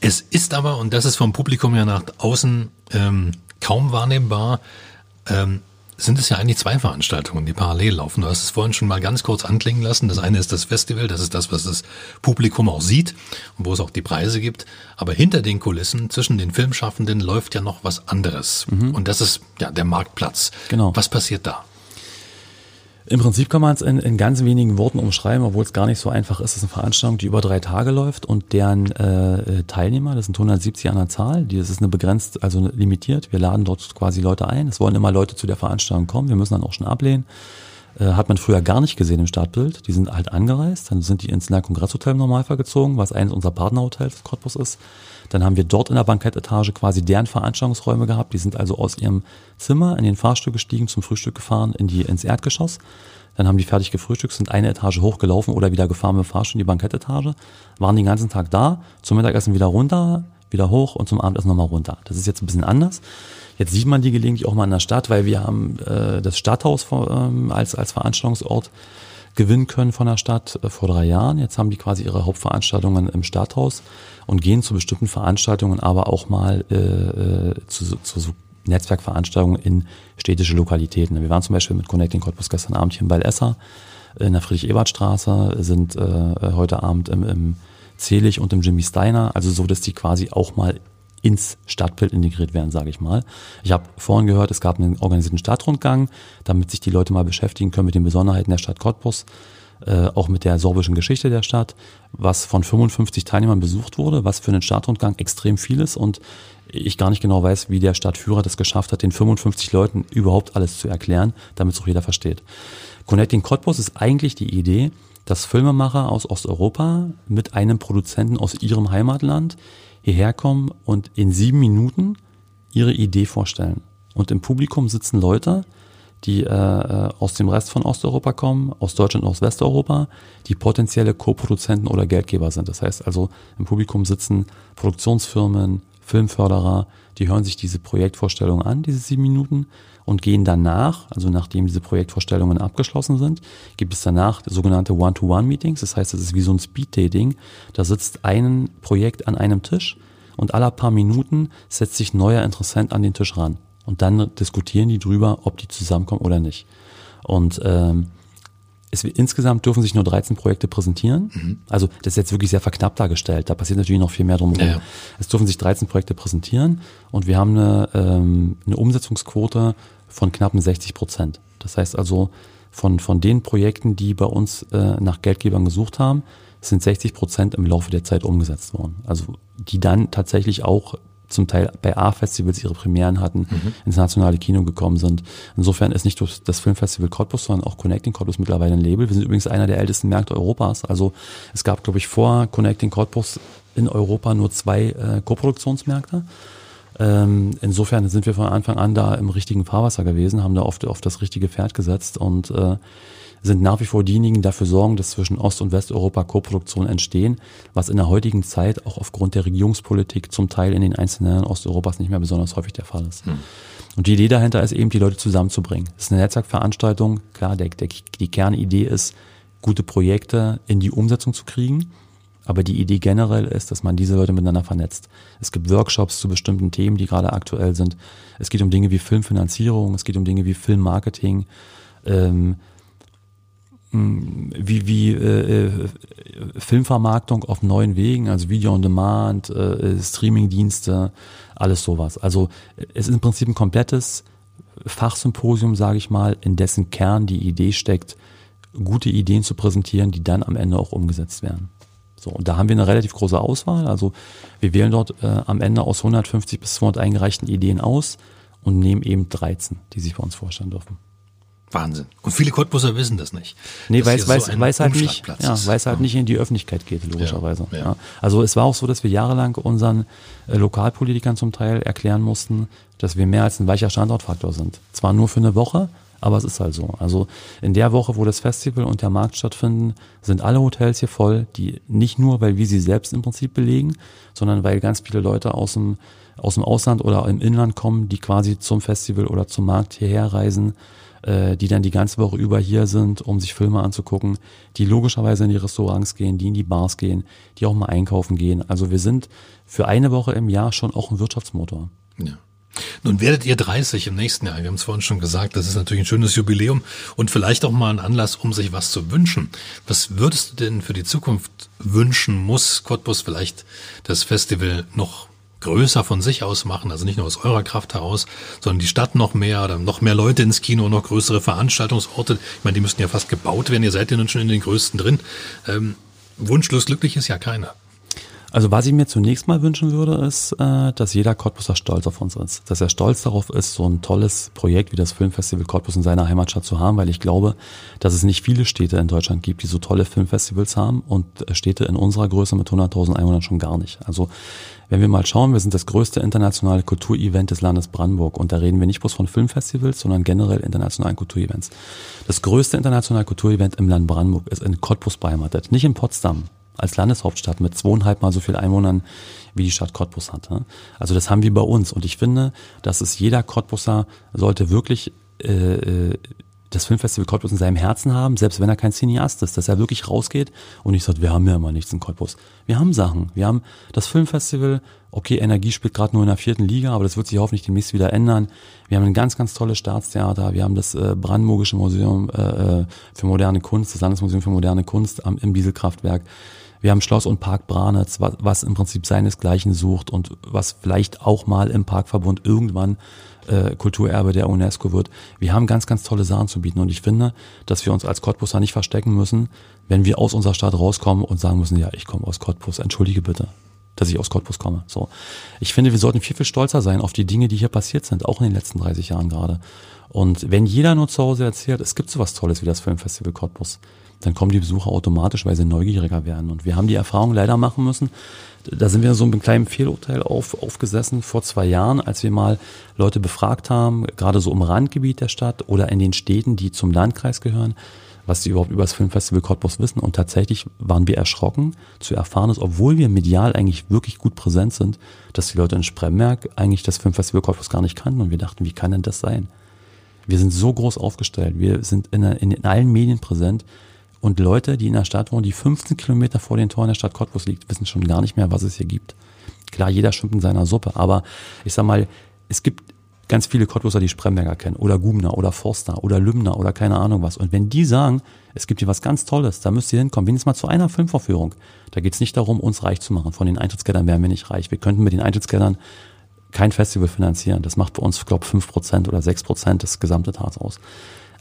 Es ist aber, und das ist vom Publikum ja nach außen ähm, kaum wahrnehmbar, ähm, sind es ja eigentlich zwei Veranstaltungen, die parallel laufen. Du hast es vorhin schon mal ganz kurz anklingen lassen. Das eine ist das Festival, das ist das, was das Publikum auch sieht und wo es auch die Preise gibt. Aber hinter den Kulissen, zwischen den Filmschaffenden, läuft ja noch was anderes. Mhm. Und das ist ja der Marktplatz. Genau. Was passiert da? Im Prinzip kann man es in, in ganz wenigen Worten umschreiben, obwohl es gar nicht so einfach ist. Es ist eine Veranstaltung, die über drei Tage läuft und deren äh, Teilnehmer, das sind 170 an der Zahl, die, das ist eine begrenzt, also limitiert. Wir laden dort quasi Leute ein. Es wollen immer Leute zu der Veranstaltung kommen. Wir müssen dann auch schon ablehnen. Äh, hat man früher gar nicht gesehen im Startbild. Die sind halt angereist, dann sind die ins Kongresshotel im Normalfall gezogen, was eines unserer Partnerhotels Cottbus ist. Dann haben wir dort in der Bankettetage quasi deren Veranstaltungsräume gehabt. Die sind also aus ihrem Zimmer in den Fahrstuhl gestiegen, zum Frühstück gefahren, in die, ins Erdgeschoss. Dann haben die fertig gefrühstückt, sind eine Etage hochgelaufen oder wieder gefahren mit dem Fahrstuhl in die Bankettetage, waren den ganzen Tag da, zum Mittagessen wieder runter, wieder hoch und zum Abendessen nochmal runter. Das ist jetzt ein bisschen anders. Jetzt sieht man die gelegentlich auch mal in der Stadt, weil wir haben äh, das Stadthaus vor, ähm, als, als Veranstaltungsort gewinnen können von der Stadt äh, vor drei Jahren. Jetzt haben die quasi ihre Hauptveranstaltungen im Stadthaus und gehen zu bestimmten Veranstaltungen, aber auch mal äh, äh zu, zu so Netzwerkveranstaltungen in städtische Lokalitäten. Wir waren zum Beispiel mit Connecting Cottbus gestern Abend hier in Ballesser in der Friedrich-Ebert-Straße, sind äh, heute Abend im, im Zelig und im Jimmy Steiner, also so, dass die quasi auch mal ins Stadtbild integriert werden, sage ich mal. Ich habe vorhin gehört, es gab einen organisierten Stadtrundgang, damit sich die Leute mal beschäftigen können mit den Besonderheiten der Stadt Cottbus. äh, auch mit der sorbischen Geschichte der Stadt, was von 55 Teilnehmern besucht wurde, was für einen Stadtrundgang extrem viel ist und ich gar nicht genau weiß, wie der Stadtführer das geschafft hat, den 55 Leuten überhaupt alles zu erklären, damit es auch jeder versteht. Connecting Cottbus ist eigentlich die Idee, dass Filmemacher aus Osteuropa mit einem Produzenten aus ihrem Heimatland hierher kommen und in sieben Minuten ihre Idee vorstellen. Und im Publikum sitzen Leute, die äh, äh, aus dem Rest von Osteuropa kommen, aus Deutschland und aus Westeuropa, die potenzielle Co-Produzenten oder Geldgeber sind. Das heißt also, im Publikum sitzen Produktionsfirmen, Filmförderer, die hören sich diese Projektvorstellung an, diese sieben Minuten, und gehen danach, also nachdem diese Projektvorstellungen abgeschlossen sind, gibt es danach sogenannte One-to-One-Meetings. Das heißt, es ist wie so ein Speed-Dating. Da sitzt ein Projekt an einem Tisch und alle paar Minuten setzt sich neuer Interessent an den Tisch ran. Und dann diskutieren die drüber, ob die zusammenkommen oder nicht. Und ähm, es, insgesamt dürfen sich nur 13 Projekte präsentieren. Mhm. Also das ist jetzt wirklich sehr verknappt dargestellt. Da passiert natürlich noch viel mehr drumherum. Ja, ja. Es dürfen sich 13 Projekte präsentieren und wir haben eine, ähm, eine Umsetzungsquote von knappen 60 Prozent. Das heißt also, von, von den Projekten, die bei uns äh, nach Geldgebern gesucht haben, sind 60 Prozent im Laufe der Zeit umgesetzt worden. Also die dann tatsächlich auch zum Teil bei A-Festivals ihre Premieren hatten, mhm. ins nationale Kino gekommen sind. Insofern ist nicht nur das Filmfestival Cottbus, sondern auch Connecting Cottbus mittlerweile ein Label. Wir sind übrigens einer der ältesten Märkte Europas. Also es gab, glaube ich, vor Connecting Cottbus in Europa nur zwei äh, Koproduktionsmärkte. Ähm, insofern sind wir von Anfang an da im richtigen Fahrwasser gewesen, haben da oft auf das richtige Pferd gesetzt und äh, sind nach wie vor diejenigen, die dafür sorgen, dass zwischen Ost- und Westeuropa Koproduktionen entstehen, was in der heutigen Zeit auch aufgrund der Regierungspolitik zum Teil in den einzelnen Ländern Osteuropas nicht mehr besonders häufig der Fall ist. Hm. Und die Idee dahinter ist eben, die Leute zusammenzubringen. Es ist eine Netzwerkveranstaltung. Klar, der, der, die Kernidee ist, gute Projekte in die Umsetzung zu kriegen. Aber die Idee generell ist, dass man diese Leute miteinander vernetzt. Es gibt Workshops zu bestimmten Themen, die gerade aktuell sind. Es geht um Dinge wie Filmfinanzierung, es geht um Dinge wie Filmmarketing, ähm, wie, wie äh, äh, Filmvermarktung auf neuen Wegen, also Video on Demand, äh, Streamingdienste, alles sowas. Also es ist im Prinzip ein komplettes Fachsymposium, sage ich mal, in dessen Kern die Idee steckt, gute Ideen zu präsentieren, die dann am Ende auch umgesetzt werden. So, und da haben wir eine relativ große Auswahl. Also wir wählen dort äh, am Ende aus 150 bis 200 eingereichten Ideen aus und nehmen eben 13, die sich bei uns vorstellen dürfen. Wahnsinn. Und viele Cottbusser wissen das nicht. Nee, weil es so weiß halt nicht, ja, weil es halt nicht in die Öffentlichkeit geht, logischerweise. Ja, ja. Ja. Also es war auch so, dass wir jahrelang unseren äh, Lokalpolitikern zum Teil erklären mussten, dass wir mehr als ein weicher Standortfaktor sind. Zwar nur für eine Woche, aber es ist halt so. Also in der Woche, wo das Festival und der Markt stattfinden, sind alle Hotels hier voll, die nicht nur, weil wir sie selbst im Prinzip belegen, sondern weil ganz viele Leute aus dem, aus dem Ausland oder im Inland kommen, die quasi zum Festival oder zum Markt hierher reisen, äh, die dann die ganze Woche über hier sind, um sich Filme anzugucken, die logischerweise in die Restaurants gehen, die in die Bars gehen, die auch mal einkaufen gehen. Also wir sind für eine Woche im Jahr schon auch ein Wirtschaftsmotor. Ja. Nun werdet ihr 30 im nächsten Jahr. Wir haben es vorhin schon gesagt, das ist natürlich ein schönes Jubiläum und vielleicht auch mal ein Anlass, um sich was zu wünschen. Was würdest du denn für die Zukunft wünschen? Muss Cottbus vielleicht das Festival noch größer von sich aus machen, also nicht nur aus eurer Kraft heraus, sondern die Stadt noch mehr oder noch mehr Leute ins Kino, noch größere Veranstaltungsorte. Ich meine, die müssten ja fast gebaut werden. Ihr seid ja nun schon in den größten drin. Ähm, wunschlos glücklich ist ja keiner. Also was ich mir zunächst mal wünschen würde, ist, äh, dass jeder Cottbuser stolz auf uns ist. Dass er stolz darauf ist, so ein tolles Projekt wie das Filmfestival Cottbus in seiner Heimatstadt zu haben, weil ich glaube, dass es nicht viele Städte in Deutschland gibt, die so tolle Filmfestivals haben und Städte in unserer Größe mit 100.000 Einwohnern schon gar nicht. Also wenn wir mal schauen, wir sind das größte internationale Kulturevent des Landes Brandenburg und da reden wir nicht bloß von Filmfestivals, sondern generell internationalen Kulturevents. Das größte internationale Kulturevent im Land Brandenburg ist in Cottbus beheimatet, nicht in Potsdam, als Landeshauptstadt mit zweieinhalb Mal so viel Einwohnern wie die Stadt Cottbus hat. Also das haben wir bei uns und ich finde, dass es jeder Cottbuser sollte wirklich äh, äh das Filmfestival Cottbus in seinem Herzen haben, selbst wenn er kein Cineast ist, dass er wirklich rausgeht und nicht sagt, wir haben ja immer nichts in Cottbus. Wir haben Sachen. Wir haben das Filmfestival, okay, Energie spielt gerade nur in der vierten Liga, aber das wird sich hoffentlich demnächst wieder ändern. Wir haben ein ganz, ganz tolles Staatstheater, wir haben das äh, Brandenburgische Museum äh, äh für moderne Kunst, das Landesmuseum für moderne Kunst am, im Dieselkraftwerk. Wir haben Schloss und Park Branitz, was, was im Prinzip seinesgleichen sucht und was vielleicht auch mal im Parkverbund irgendwann äh, Kulturerbe der UNESCO wird. Wir haben ganz, ganz tolle Sachen zu bieten und ich finde, dass wir uns als Cottbusser nicht verstecken müssen, wenn wir aus unserer Stadt rauskommen und sagen müssen, ja, ich komme aus Cottbus, entschuldige bitte dass ich aus Cottbus komme. So. Ich finde, wir sollten viel, viel stolzer sein auf die Dinge, die hier passiert sind, auch in den letzten 30 Jahren gerade. Und wenn jeder nur zu Hause erzählt, es gibt sowas Tolles wie das Filmfestival Cottbus, dann kommen die Besucher automatisch, weil sie neugieriger werden. Und wir haben die Erfahrung leider machen müssen. Da sind wir so einem kleinen Fehlurteil auf, aufgesessen vor zwei Jahren, als wir mal Leute befragt haben, gerade so im Randgebiet der Stadt oder in den Städten, die zum Landkreis gehören was sie überhaupt über das Filmfestival Cottbus wissen. Und tatsächlich waren wir erschrocken zu erfahren, dass obwohl wir medial eigentlich wirklich gut präsent sind, dass die Leute in Spremberg eigentlich das Filmfestival Cottbus gar nicht kannten. Und wir dachten, wie kann denn das sein? Wir sind so groß aufgestellt. Wir sind in, in, in allen Medien präsent. Und Leute, die in der Stadt wohnen, die 15 Kilometer vor den Toren der Stadt Cottbus liegt, wissen schon gar nicht mehr, was es hier gibt. Klar, jeder schwimmt in seiner Suppe, aber ich sag mal, es gibt ganz viele Cottbuser, die Spremberger kennen oder Gubner oder Forster oder Lümner oder keine Ahnung was. Und wenn die sagen, es gibt hier was ganz Tolles, da müsst ihr hinkommen, wenigstens mal zu einer Filmvorführung. Da geht es nicht darum, uns reich zu machen. Von den Eintrittsgeldern wären wir nicht reich. Wir könnten mit den Eintrittsgeldern kein Festival finanzieren. Das macht bei uns, glaube ich, 5% oder 6% des Gesamtetats aus.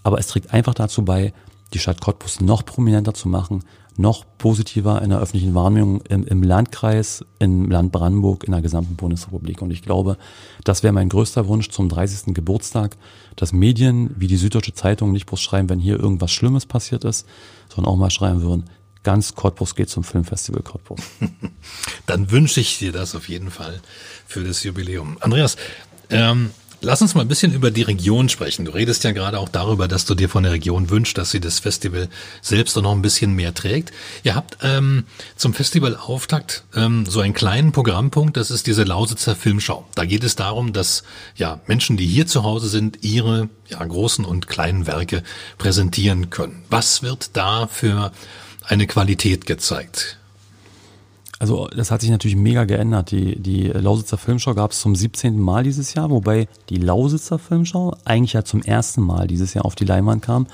Aber es trägt einfach dazu bei, die Stadt Cottbus noch prominenter zu machen, noch positiver in der öffentlichen Wahrnehmung im, im Landkreis, im Land Brandenburg, in der gesamten Bundesrepublik. Und ich glaube, das wäre mein größter Wunsch zum 30. Geburtstag, dass Medien wie die Süddeutsche Zeitung nicht bloß schreiben, wenn hier irgendwas Schlimmes passiert ist, sondern auch mal schreiben würden, ganz Cottbus geht zum Filmfestival Cottbus. Dann wünsche ich dir das auf jeden Fall für das Jubiläum. Andreas, ähm, Lass uns mal ein bisschen über die Region sprechen. Du redest ja gerade auch darüber, dass du dir von der Region wünschst, dass sie das Festival selbst auch noch ein bisschen mehr trägt. Ihr habt ähm, zum Festivalauftakt ähm, so einen kleinen Programmpunkt, das ist diese Lausitzer Filmschau. Da geht es darum, dass ja Menschen, die hier zu Hause sind, ihre ja, großen und kleinen Werke präsentieren können. Was wird da für eine Qualität gezeigt? Also das hat sich natürlich mega geändert. Die, die Lausitzer Filmschau gab es zum 17. Mal dieses Jahr, wobei die Lausitzer Filmschau eigentlich ja zum ersten Mal dieses Jahr auf die Leinwand kam.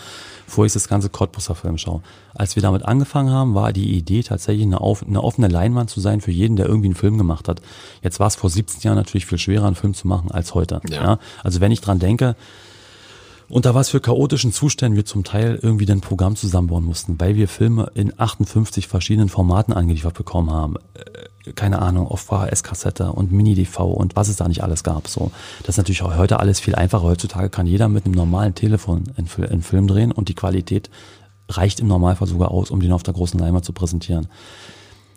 Vorher ist das ganze Cottbusser Filmschau. Als wir damit angefangen haben, war die Idee tatsächlich eine, auf, eine offene Leinwand zu sein für jeden, der irgendwie einen Film gemacht hat. Jetzt war es vor 17 Jahren natürlich viel schwerer, einen Film zu machen als heute. Ja. ja? Also wenn ich dran denke, unter was für chaotischen Zuständen wir zum Teil irgendwie ein Programm zusammenbauen mussten, weil wir Filme in 58 verschiedenen Formaten angeliefert bekommen haben. Äh, keine Ahnung, auf VHS-Kassette und Mini-DV und was es da nicht alles gab. So, das ist natürlich auch heute alles viel einfacher. Heutzutage kann jeder mit einem normalen Telefon einen Film drehen und die Qualität reicht im Normalfall sogar aus, um den auf der großen Leinwand zu präsentieren.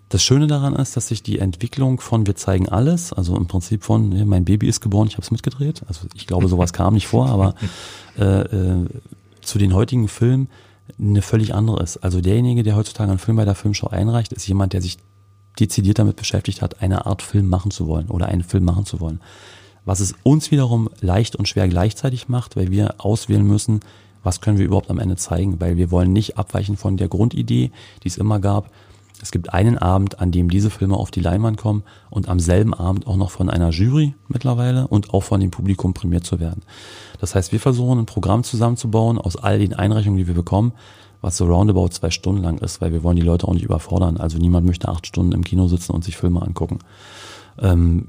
Das Schöne daran ist, dass sich die Entwicklung von wir zeigen alles, also im Prinzip von ja, mein Baby ist geboren, ich habe es mitgedreht. Also ich glaube, sowas kam nicht vor, aber äh, äh, zu den heutigen Filmen eine völlig andere ist. Also derjenige, der heutzutage einen Film bei der Filmschau einreicht, ist jemand, der sich dezidiert damit beschäftigt hat, eine Art Film machen zu wollen oder einen Film machen zu wollen. Was es uns wiederum leicht und schwer gleichzeitig macht, weil wir auswählen müssen, was können wir überhaupt am Ende zeigen, weil wir wollen nicht abweichen von der Grundidee, die es immer gab, es gibt einen Abend, an dem diese Filme auf die Leinwand kommen und am selben Abend auch noch von einer Jury mittlerweile und auch von dem Publikum prämiert zu werden. Das heißt, wir versuchen ein Programm zusammenzubauen aus all den Einreichungen, die wir bekommen, was so roundabout zwei Stunden lang ist, weil wir wollen die Leute auch nicht überfordern. Also niemand möchte acht Stunden im Kino sitzen und sich Filme angucken. Ähm,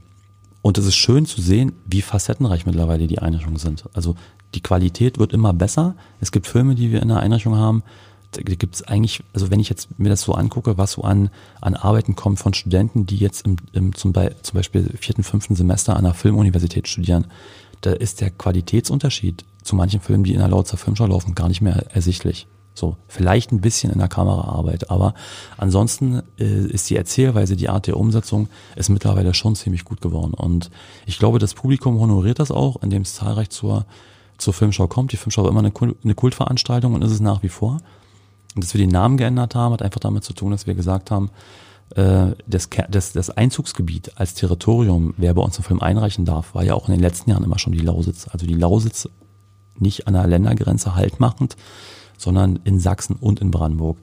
und es ist schön zu sehen, wie facettenreich mittlerweile die Einrichtungen sind. Also die Qualität wird immer besser. Es gibt Filme, die wir in der Einrichtung haben, gibt es eigentlich, also wenn ich jetzt mir das so angucke, was so an, an Arbeiten kommt von Studenten, die jetzt im, im zum, Be zum Beispiel vierten, fünften Semester an einer Filmuniversität studieren, da ist der Qualitätsunterschied zu manchen Filmen, die in der Lautzer Filmschau laufen, gar nicht mehr ersichtlich. So, vielleicht ein bisschen in der Kameraarbeit, aber ansonsten äh, ist die Erzählweise, die Art der Umsetzung ist mittlerweile schon ziemlich gut geworden. Und ich glaube, das Publikum honoriert das auch, indem es zahlreich zur, zur Filmschau kommt. Die Filmschau war immer eine, eine Kultveranstaltung und ist es nach wie vor. Und dass wir den Namen geändert haben, hat einfach damit zu tun, dass wir gesagt haben, äh, das, das, das Einzugsgebiet als Territorium, wer bei uns einen Film einreichen darf, war ja auch in den letzten Jahren immer schon die Lausitz. Also die Lausitz nicht an der Ländergrenze haltmachend, sondern in Sachsen und in Brandenburg.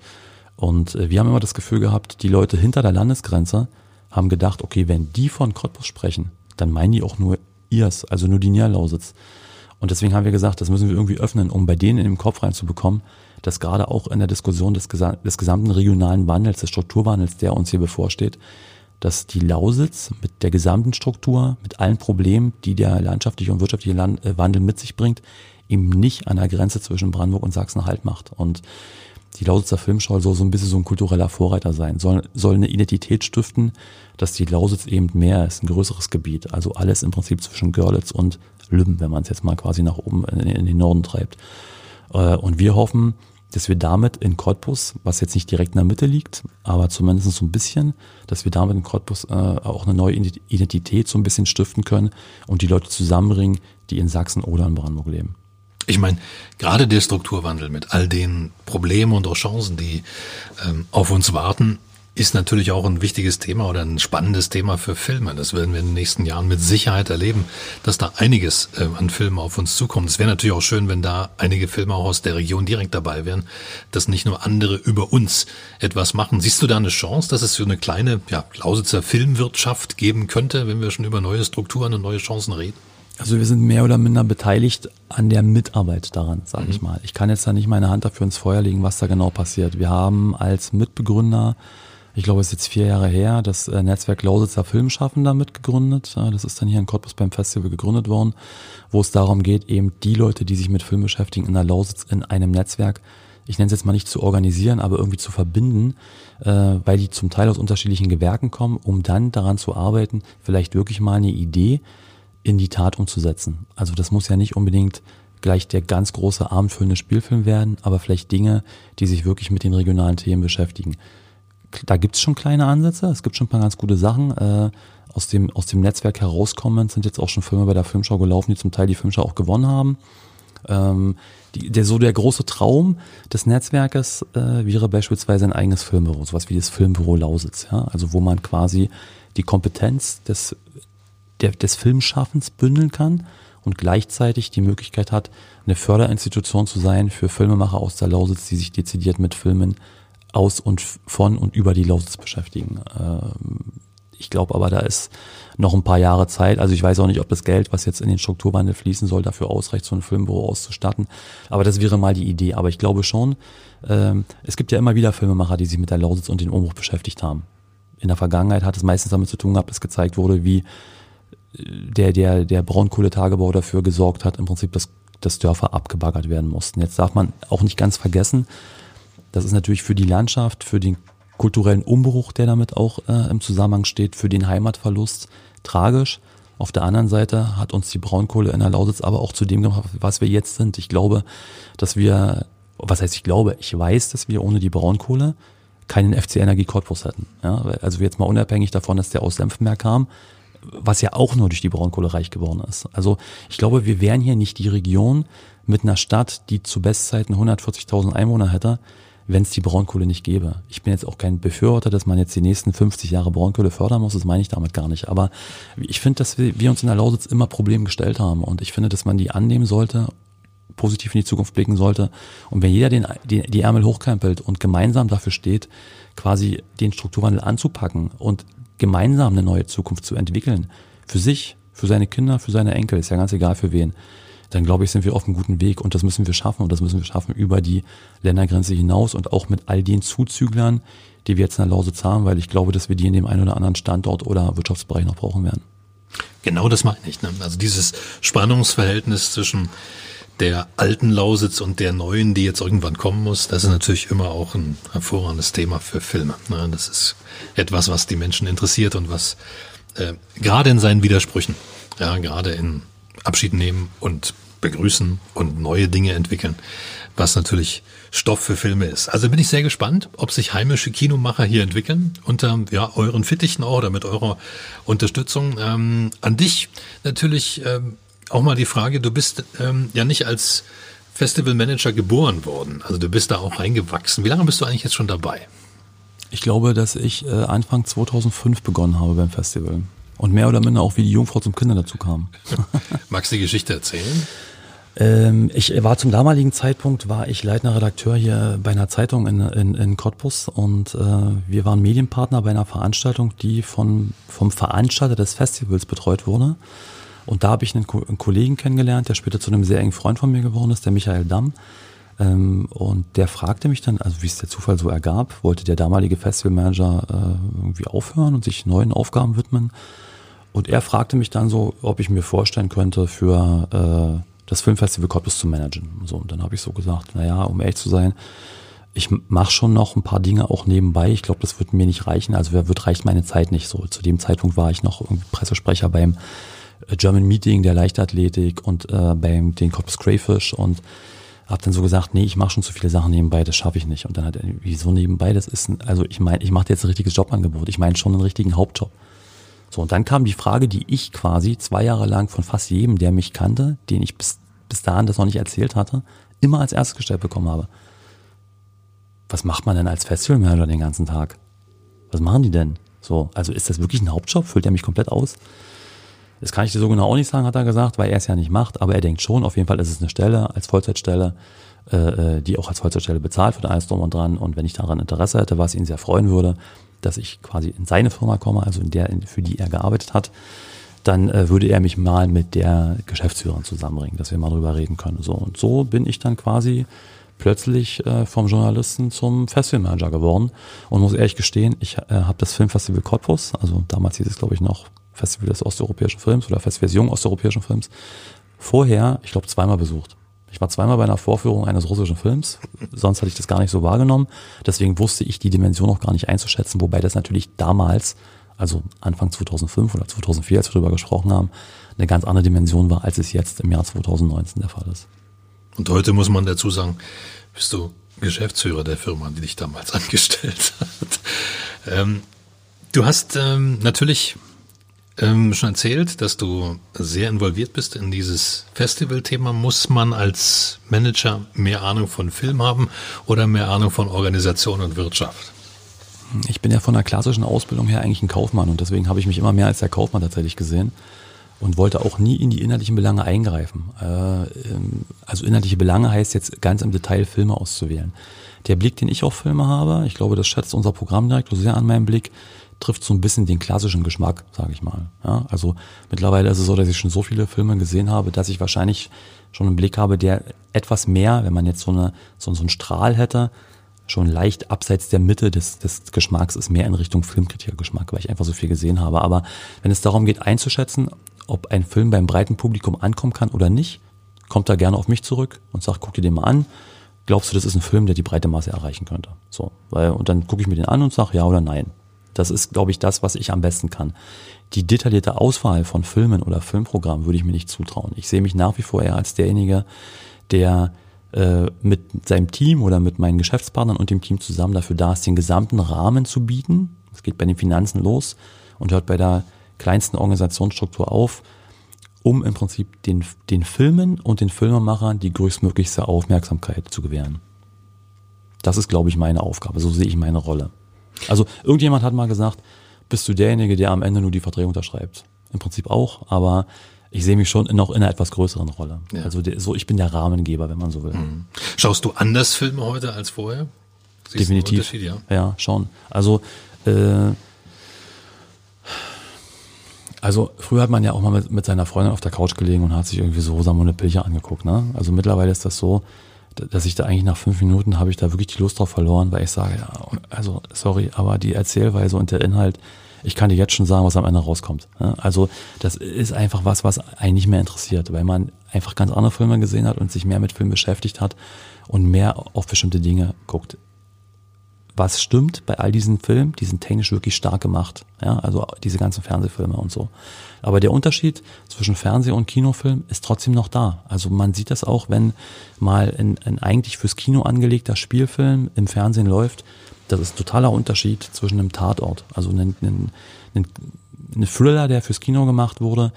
Und äh, wir haben immer das Gefühl gehabt, die Leute hinter der Landesgrenze haben gedacht, okay, wenn die von Cottbus sprechen, dann meinen die auch nur ihrs, also nur die Niederlausitz. Und deswegen haben wir gesagt, das müssen wir irgendwie öffnen, um bei denen in den Kopf reinzubekommen, dass gerade auch in der Diskussion des, des gesamten regionalen Wandels, des Strukturwandels, der uns hier bevorsteht, dass die Lausitz mit der gesamten Struktur, mit allen Problemen, die der landschaftliche und wirtschaftliche Land äh, Wandel mit sich bringt, eben nicht an der Grenze zwischen Brandenburg und Sachsen Halt macht. Und die Lausitzer Filmschau soll so ein bisschen so ein kultureller Vorreiter sein, soll, soll eine Identität stiften, dass die Lausitz eben mehr ist, ein größeres Gebiet. Also alles im Prinzip zwischen Görlitz und Lübben, wenn man es jetzt mal quasi nach oben in, den Norden treibt. Äh, und wir hoffen, dass wir damit in Cottbus, was jetzt nicht direkt in der Mitte liegt, aber zumindest so ein bisschen, dass wir damit in Cottbus äh, auch eine neue Identität so ein bisschen stiften können und die Leute zusammenbringen, die in Sachsen oder in Brandenburg leben. Ich meine, gerade der Strukturwandel mit all den Problemen und auch Chancen, die ähm, auf uns warten, ist natürlich auch ein wichtiges Thema oder ein spannendes Thema für Filme. Das werden wir in den nächsten Jahren mit Sicherheit erleben, dass da einiges äh, an Filmen auf uns zukommt. Es wäre natürlich auch schön, wenn da einige Filme auch aus der Region direkt dabei wären, dass nicht nur andere über uns etwas machen. Siehst du da eine Chance, dass es so eine kleine ja, Lausitzer Filmwirtschaft geben könnte, wenn wir schon über neue Strukturen und neue Chancen reden? Also wir sind mehr oder minder beteiligt an der Mitarbeit daran, sage mhm. ich mal. Ich kann jetzt da nicht meine Hand dafür ins Feuer legen, was da genau passiert. Wir haben als Mitbegründer, ich glaube es ist jetzt vier Jahre her, das äh, Netzwerk Lausitzer Filmschaffender mitgegründet. Das ist dann hier in Cottbus beim Festival gegründet worden, wo es darum geht, eben die Leute, die sich mit Film beschäftigen, in der Lausitz in einem Netzwerk ich nenne es jetzt mal nicht zu organisieren, aber irgendwie zu verbinden, äh, weil die zum Teil aus unterschiedlichen Gewerken kommen, um dann daran zu arbeiten, vielleicht wirklich mal eine Idee in die Tat umzusetzen. Also das muss ja nicht unbedingt gleich der ganz große abendfüllende Spielfilm werden, aber vielleicht Dinge, die sich wirklich mit den regionalen Themen beschäftigen. Da gibt's schon kleine Ansätze, es gibt schon ein paar ganz gute Sachen. Äh, aus, dem, aus dem Netzwerk herauskommend sind jetzt auch schon Filme bei der Filmschau gelaufen, die zum Teil die Filmschau auch gewonnen haben. Ähm, die, der, so der große Traum des Netzwerkes äh, wäre beispielsweise ein eigenes Filmbüro, sowas wie das Filmbüro Lausitz, ja, also wo man quasi die Kompetenz des der, des Filmschaffens bündeln kann und gleichzeitig die Möglichkeit hat, eine Förderinstitution zu sein für Filmemacher aus der Lausitz, die sich dezidiert mit Filmen aus und von und über die Lausitz beschäftigen. Ähm, ich glaube aber, da ist noch ein paar Jahre Zeit. Also ich weiß auch nicht, ob das Geld, was jetzt in den Strukturwandel fließen soll, dafür ausreicht, so ein Filmbüro auszustatten. Aber das wäre mal die Idee. Aber ich glaube schon, ähm, es gibt ja immer wieder Filmemacher, die sich mit der Lausitz und dem Umbruch beschäftigt haben. In der Vergangenheit hat es meistens damit zu tun gehabt, dass gezeigt wurde, wie der, der, der Braunkohletagebau dafür gesorgt hat, im Prinzip, dass, dass Dörfer abgebaggert werden mussten. Jetzt darf man auch nicht ganz vergessen, das ist natürlich für die Landschaft, für den kulturellen Umbruch, der damit auch äh, im Zusammenhang steht, für den Heimatverlust tragisch. Auf der anderen Seite hat uns die Braunkohle in der Lausitz aber auch zu dem gemacht, was wir jetzt sind. Ich glaube, dass wir, was heißt ich glaube, ich weiß, dass wir ohne die Braunkohle keinen FC Energie Cottbus hätten. Ja, also jetzt mal unabhängig davon, dass der aus Senfmeer kam, was ja auch nur durch die Braunkohle reich geworden ist. Also ich glaube, wir wären hier nicht die Region mit einer Stadt, die zu Bestzeiten 140.000 Einwohner hätte, wenn es die Braunkohle nicht gäbe. Ich bin jetzt auch kein Befürworter, dass man jetzt die nächsten 50 Jahre Braunkohle fördern muss, das meine ich damit gar nicht. Aber ich finde, dass wir, wir uns in der Lausitz immer Probleme gestellt haben und ich finde, dass man die annehmen sollte, positiv in die Zukunft blicken sollte. Und wenn jeder den, die, die Ärmel hochkrempelt und gemeinsam dafür steht, quasi den Strukturwandel anzupacken und gemeinsam eine neue Zukunft zu entwickeln, für sich, für seine Kinder, für seine Enkel, ist ja ganz egal für wen, dann glaube ich, sind wir auf einem guten Weg und das müssen wir schaffen und das müssen wir schaffen über die Ländergrenze hinaus und auch mit all den Zuzüglern, die wir jetzt in der Lausitz haben, weil ich glaube, dass wir die in dem einen oder anderen Standort oder Wirtschaftsbereich noch brauchen werden. Genau das meine ich. Ne? Also dieses Spannungsverhältnis zwischen der alten Lausitz und der neuen, die jetzt irgendwann kommen muss, das ist natürlich immer auch ein hervorragendes Thema für Filme. Ne? Das ist etwas, was die Menschen interessiert und was äh, gerade in seinen Widersprüchen, ja, gerade in Abschied nehmen und begrüßen und neue Dinge entwickeln, was natürlich Stoff für Filme ist. Also bin ich sehr gespannt, ob sich heimische Kinomacher hier entwickeln unter ja, euren Fittichen auch oder mit eurer Unterstützung. Ähm, an dich natürlich ähm, auch mal die Frage, du bist ähm, ja nicht als Festivalmanager geboren worden. Also du bist da auch reingewachsen. Wie lange bist du eigentlich jetzt schon dabei? Ich glaube, dass ich äh, Anfang 2005 begonnen habe beim Festival. Und mehr oder minder auch wie die Jungfrau zum Kinder dazu kam. Magst du die Geschichte erzählen? Ähm, ich war zum damaligen Zeitpunkt war ich leitender Redakteur hier bei einer Zeitung in, in, in Cottbus und äh, wir waren Medienpartner bei einer Veranstaltung, die von, vom Veranstalter des Festivals betreut wurde. Und da habe ich einen, einen, Kollegen kennengelernt, der später zu einem sehr engen Freund von mir geworden ist, der Michael Damm. Ähm, und der fragte mich dann, also wie es der Zufall so ergab, wollte der damalige Festivalmanager äh, irgendwie aufhören und sich neuen Aufgaben widmen. Und er fragte mich dann so, ob ich mir vorstellen könnte, für äh, das Filmfestival Cottbus zu managen. So, und dann habe ich so gesagt, naja, um ehrlich zu sein, ich mache schon noch ein paar Dinge auch nebenbei. Ich glaube, das wird mir nicht reichen. Also wer wird reicht meine Zeit nicht so. Zu dem Zeitpunkt war ich noch irgendwie Pressesprecher beim äh, German Meeting der Leichtathletik und äh, beim den Cottbus Crayfish und habe dann so gesagt, nee, ich mache schon zu viele Sachen nebenbei, das schaffe ich nicht. Und dann hat er, wieso nebenbei? Das ist, ein, also ich meine, ich mache jetzt ein richtiges Jobangebot. Ich meine schon einen richtigen Hauptjob. So, und dann kam die Frage, die ich quasi zwei Jahre lang von fast jedem, der mich kannte, den ich bis, bis dahin das noch nicht erzählt hatte, immer als erstes gestellt bekommen habe. Was macht man denn als Festivalmanager den ganzen Tag? Was machen die denn? So, also ist das wirklich ein Hauptjob? Füllt er mich komplett aus? Das kann ich dir so genau auch nicht sagen, hat er gesagt, weil er es ja nicht macht, aber er denkt schon, auf jeden Fall ist es eine Stelle als Vollzeitstelle, äh, äh die auch als Vollzeitstelle bezahlt wird, alles drum und dran. Und wenn ich daran Interesse hätte, was ihn sehr freuen würde, dass ich quasi in seine Firma komme, also in der, für die er gearbeitet hat, dann äh, würde er mich mal mit der Geschäftsführerin zusammenbringen, dass wir mal drüber reden können. So und so bin ich dann quasi plötzlich äh, vom Journalisten zum Festivalmanager geworden und muss ehrlich gestehen, ich äh, habe das Filmfestival Cottbus, also damals hieß es glaube ich noch Festival des osteuropäischen Films oder Festival des jungen osteuropäischen Films, vorher, ich glaube, zweimal besucht. Ich war zweimal bei einer Vorführung eines russischen Films, sonst hatte ich das gar nicht so wahrgenommen. Deswegen wusste ich die Dimension auch gar nicht einzuschätzen, wobei das natürlich damals, also Anfang 2005 oder 2004, als wir darüber gesprochen haben, eine ganz andere Dimension war, als es jetzt im Jahr 2019 der Fall ist. Und heute muss man dazu sagen, bist du Geschäftsführer der Firma, die dich damals angestellt hat. Ähm, du hast ähm, natürlich ähm, schon erzählt, dass du sehr involviert bist in dieses Festivalthema. Muss man als Manager mehr Ahnung von Film haben oder mehr Ahnung von Organisation und Wirtschaft? Ich bin ja von der klassischen Ausbildung her eigentlich ein Kaufmann und deswegen habe ich mich immer mehr als der Kaufmann tatsächlich gesehen und wollte auch nie in die inhaltlichen Belange eingreifen. Äh, ähm, also inhaltliche Belange heißt jetzt ganz im Detail Filme auszuwählen. Der Blick, den ich auf Filme habe, ich glaube, das schätzt unser Programmdirektor sehr an meinem Blick, trifft so ein bisschen den klassischen Geschmack, sage ich mal. Ja, also mittlerweile ist es so, dass ich schon so viele Filme gesehen habe, dass ich wahrscheinlich schon einen Blick habe, der etwas mehr, wenn man jetzt so, eine, so, so einen Strahl hätte, schon leicht abseits der Mitte des, des Geschmacks ist, mehr in Richtung Filmkritikergeschmack, weil ich einfach so viel gesehen habe. Aber wenn es darum geht einzuschätzen, ob ein Film beim breiten Publikum ankommen kann oder nicht, kommt da gerne auf mich zurück und sagt, guck dir den mal an. Glaubst du, das ist ein Film, der die breite Masse erreichen könnte? So, weil, und dann gucke ich mir den an und sage ja oder nein. Das ist, glaube ich, das, was ich am besten kann. Die detaillierte Auswahl von Filmen oder Filmprogrammen würde ich mir nicht zutrauen. Ich sehe mich nach wie vor eher als derjenige, der äh, mit seinem Team oder mit meinen Geschäftspartnern und dem Team zusammen dafür da ist, den gesamten Rahmen zu bieten. Es geht bei den Finanzen los und hört bei der kleinsten Organisationsstruktur auf, um im Prinzip den, den Filmen und den Filmemachern die größtmöglichste Aufmerksamkeit zu gewähren. Das ist, glaube ich, meine Aufgabe. So sehe ich meine Rolle. Also irgendjemand hat mal gesagt, bist du derjenige, der am Ende nur die Verträge unterschreibt. Im Prinzip auch, aber ich sehe mich schon noch in einer etwas größeren Rolle. Ja. Also so, ich bin der Rahmengeber, wenn man so will. Mhm. Schaust du anders Filme heute als vorher? Siehst Definitiv. Ja? ja, schon. Also äh, also früher hat man ja auch mal mit, mit seiner Freundin auf der Couch gelegen und hat sich irgendwie so Rosamunde Pilcher angeguckt. Ne? Also mittlerweile ist das so, dass ich da eigentlich nach fünf Minuten habe ich da wirklich die Lust drauf verloren, weil ich sage, ja, also sorry, aber die Erzählweise und der Inhalt, ich kann dir jetzt schon sagen, was am Ende rauskommt. Ne? Also das ist einfach was, was einen nicht mehr interessiert, weil man einfach ganz andere Filme gesehen hat und sich mehr mit Filmen beschäftigt hat und mehr auf bestimmte Dinge guckt was stimmt bei all diesen Filmen, die sind technisch wirklich stark gemacht. Ja, also diese ganzen Fernsehfilme und so. Aber der Unterschied zwischen Fernseh- und Kinofilm ist trotzdem noch da. Also man sieht das auch, wenn mal ein, ein eigentlich fürs Kino angelegter Spielfilm im Fernsehen läuft. Das ist ein totaler Unterschied zwischen einem Tatort. Also ein, ein, ein, ein Thriller, der fürs Kino gemacht wurde,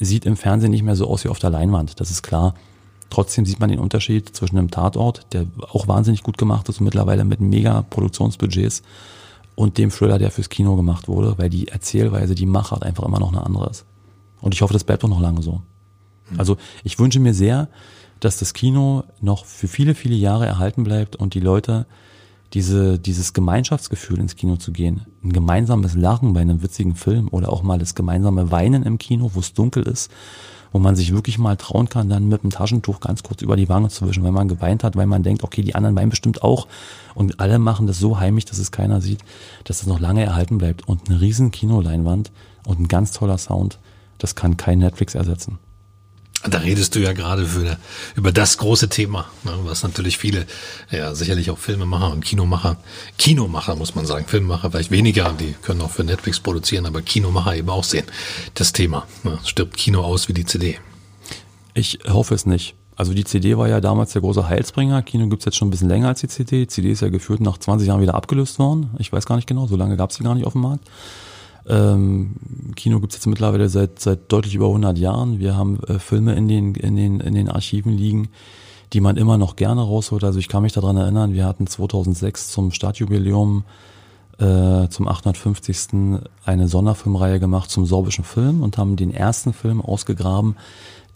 sieht im Fernsehen nicht mehr so aus wie auf der Leinwand. Das ist klar. Trotzdem sieht man den Unterschied zwischen einem Tatort, der auch wahnsinnig gut gemacht ist und mittlerweile mit mega Produktionsbudgets und dem Thriller, der fürs Kino gemacht wurde, weil die Erzählweise, die Machart einfach immer noch eine andere ist. Und ich hoffe, das bleibt auch noch lange so. Mhm. Also ich wünsche mir sehr, dass das Kino noch für viele, viele Jahre erhalten bleibt und die Leute, diese, dieses Gemeinschaftsgefühl ins Kino zu gehen, ein gemeinsames Lachen bei einem witzigen Film oder auch mal das gemeinsame Weinen im Kino, wo es dunkel ist, wo man sich wirklich mal trauen kann, dann mit dem Taschentuch ganz kurz über die Wange zu wischen, wenn man geweint hat, weil man denkt, okay, die anderen weinen bestimmt auch und alle machen das so heimlich, dass es keiner sieht, dass das noch lange erhalten bleibt und eine riesen Kinoleinwand und ein ganz toller Sound, das kann kein Netflix ersetzen. Da redest du ja gerade für, über das große Thema, ne, was natürlich viele, ja sicherlich auch Filmemacher und Kinomacher, Kinomacher muss man sagen, Filmemacher vielleicht weniger, die können auch für Netflix produzieren, aber Kinomacher eben auch sehen. Das Thema, ne, stirbt Kino aus wie die CD. Ich hoffe es nicht. Also die CD war ja damals der große Heilsbringer. Kino gibt's jetzt schon ein bisschen länger als die CD. Die CD ist ja gefühlt nach 20 Jahren wieder abgelöst worden. Ich weiß gar nicht genau, so lange gab's die gar nicht auf dem Markt. Ähm, Kino gibt's jetzt mittlerweile seit, seit deutlich über 100 Jahren. Wir haben äh, Filme in den, in, den, in den Archiven liegen, die man immer noch gerne rausholt. Also ich kann mich daran erinnern, wir hatten 2006 zum Startjubiläum äh, zum 850. eine Sonderfilmreihe gemacht zum sorbischen Film und haben den ersten Film ausgegraben,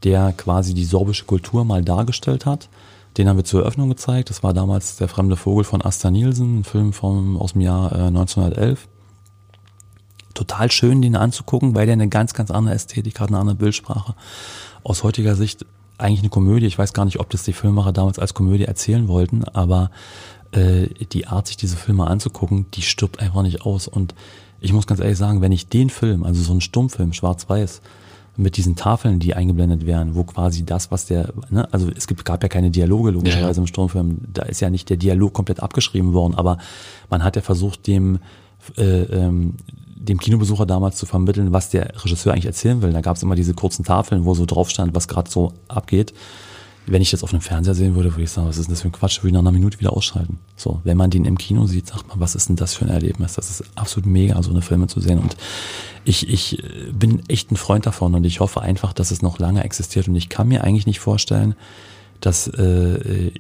der quasi die sorbische Kultur mal dargestellt hat. Den haben wir zur Eröffnung gezeigt. Das war damals Der fremde Vogel von Asta Nielsen, ein Film vom, aus dem Jahr äh, 1911 total schön, den anzugucken, weil der eine ganz, ganz andere Ästhetik hat, eine andere Bildsprache. Aus heutiger Sicht eigentlich eine Komödie. Ich weiß gar nicht, ob das die Filmemacher damals als Komödie erzählen wollten, aber äh, die Art, sich diese Filme anzugucken, die stirbt einfach nicht aus. Und ich muss ganz ehrlich sagen, wenn ich den Film, also so einen Stummfilm, schwarz-weiß, mit diesen Tafeln, die eingeblendet werden, wo quasi das, was der, ne, also es gibt, gab ja keine Dialoge logischerweise ja. im Sturmfilm, da ist ja nicht der Dialog komplett abgeschrieben worden, aber man hat ja versucht, dem äh, ähm, dem Kinobesucher damals zu vermitteln, was der Regisseur eigentlich erzählen will. Da gab es immer diese kurzen Tafeln, wo so drauf stand, was gerade so abgeht. Wenn ich das auf einem Fernseher sehen würde, würde ich sagen, was ist denn das für ein Quatsch, würde ich nach einer Minute wieder ausschalten. So, wenn man den im Kino sieht, sagt man, was ist denn das für ein Erlebnis? Das ist absolut mega, so eine Filme zu sehen. Und ich, ich bin echt ein Freund davon und ich hoffe einfach, dass es noch lange existiert. Und ich kann mir eigentlich nicht vorstellen, dass äh,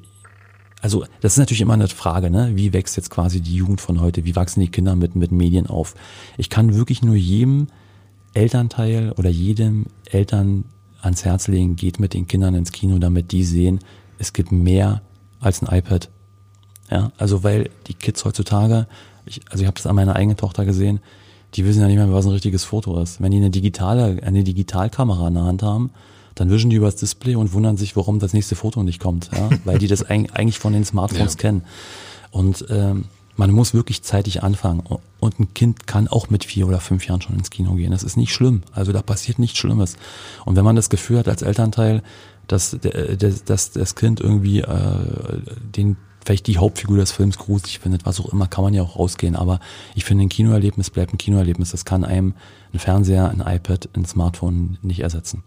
also das ist natürlich immer eine Frage, ne? wie wächst jetzt quasi die Jugend von heute, wie wachsen die Kinder mit, mit Medien auf. Ich kann wirklich nur jedem Elternteil oder jedem Eltern ans Herz legen, geht mit den Kindern ins Kino, damit die sehen, es gibt mehr als ein iPad. Ja, also weil die Kids heutzutage, ich, also ich habe das an meiner eigenen Tochter gesehen, die wissen ja nicht mehr, was ein richtiges Foto ist. Wenn die eine digitale, eine Digitalkamera in der Hand haben, dann wischen die übers Display und wundern sich, warum das nächste Foto nicht kommt, ja? weil die das eigentlich von den Smartphones ja. kennen. Und ähm, man muss wirklich zeitig anfangen. Und ein Kind kann auch mit vier oder fünf Jahren schon ins Kino gehen. Das ist nicht schlimm. Also da passiert nichts Schlimmes. Und wenn man das Gefühl hat als Elternteil, dass, dass, dass das Kind irgendwie äh, den vielleicht die Hauptfigur des Films gruselig findet, was auch immer, kann man ja auch rausgehen. Aber ich finde, ein Kinoerlebnis bleibt ein Kinoerlebnis. Das kann einem ein Fernseher, ein iPad, ein Smartphone nicht ersetzen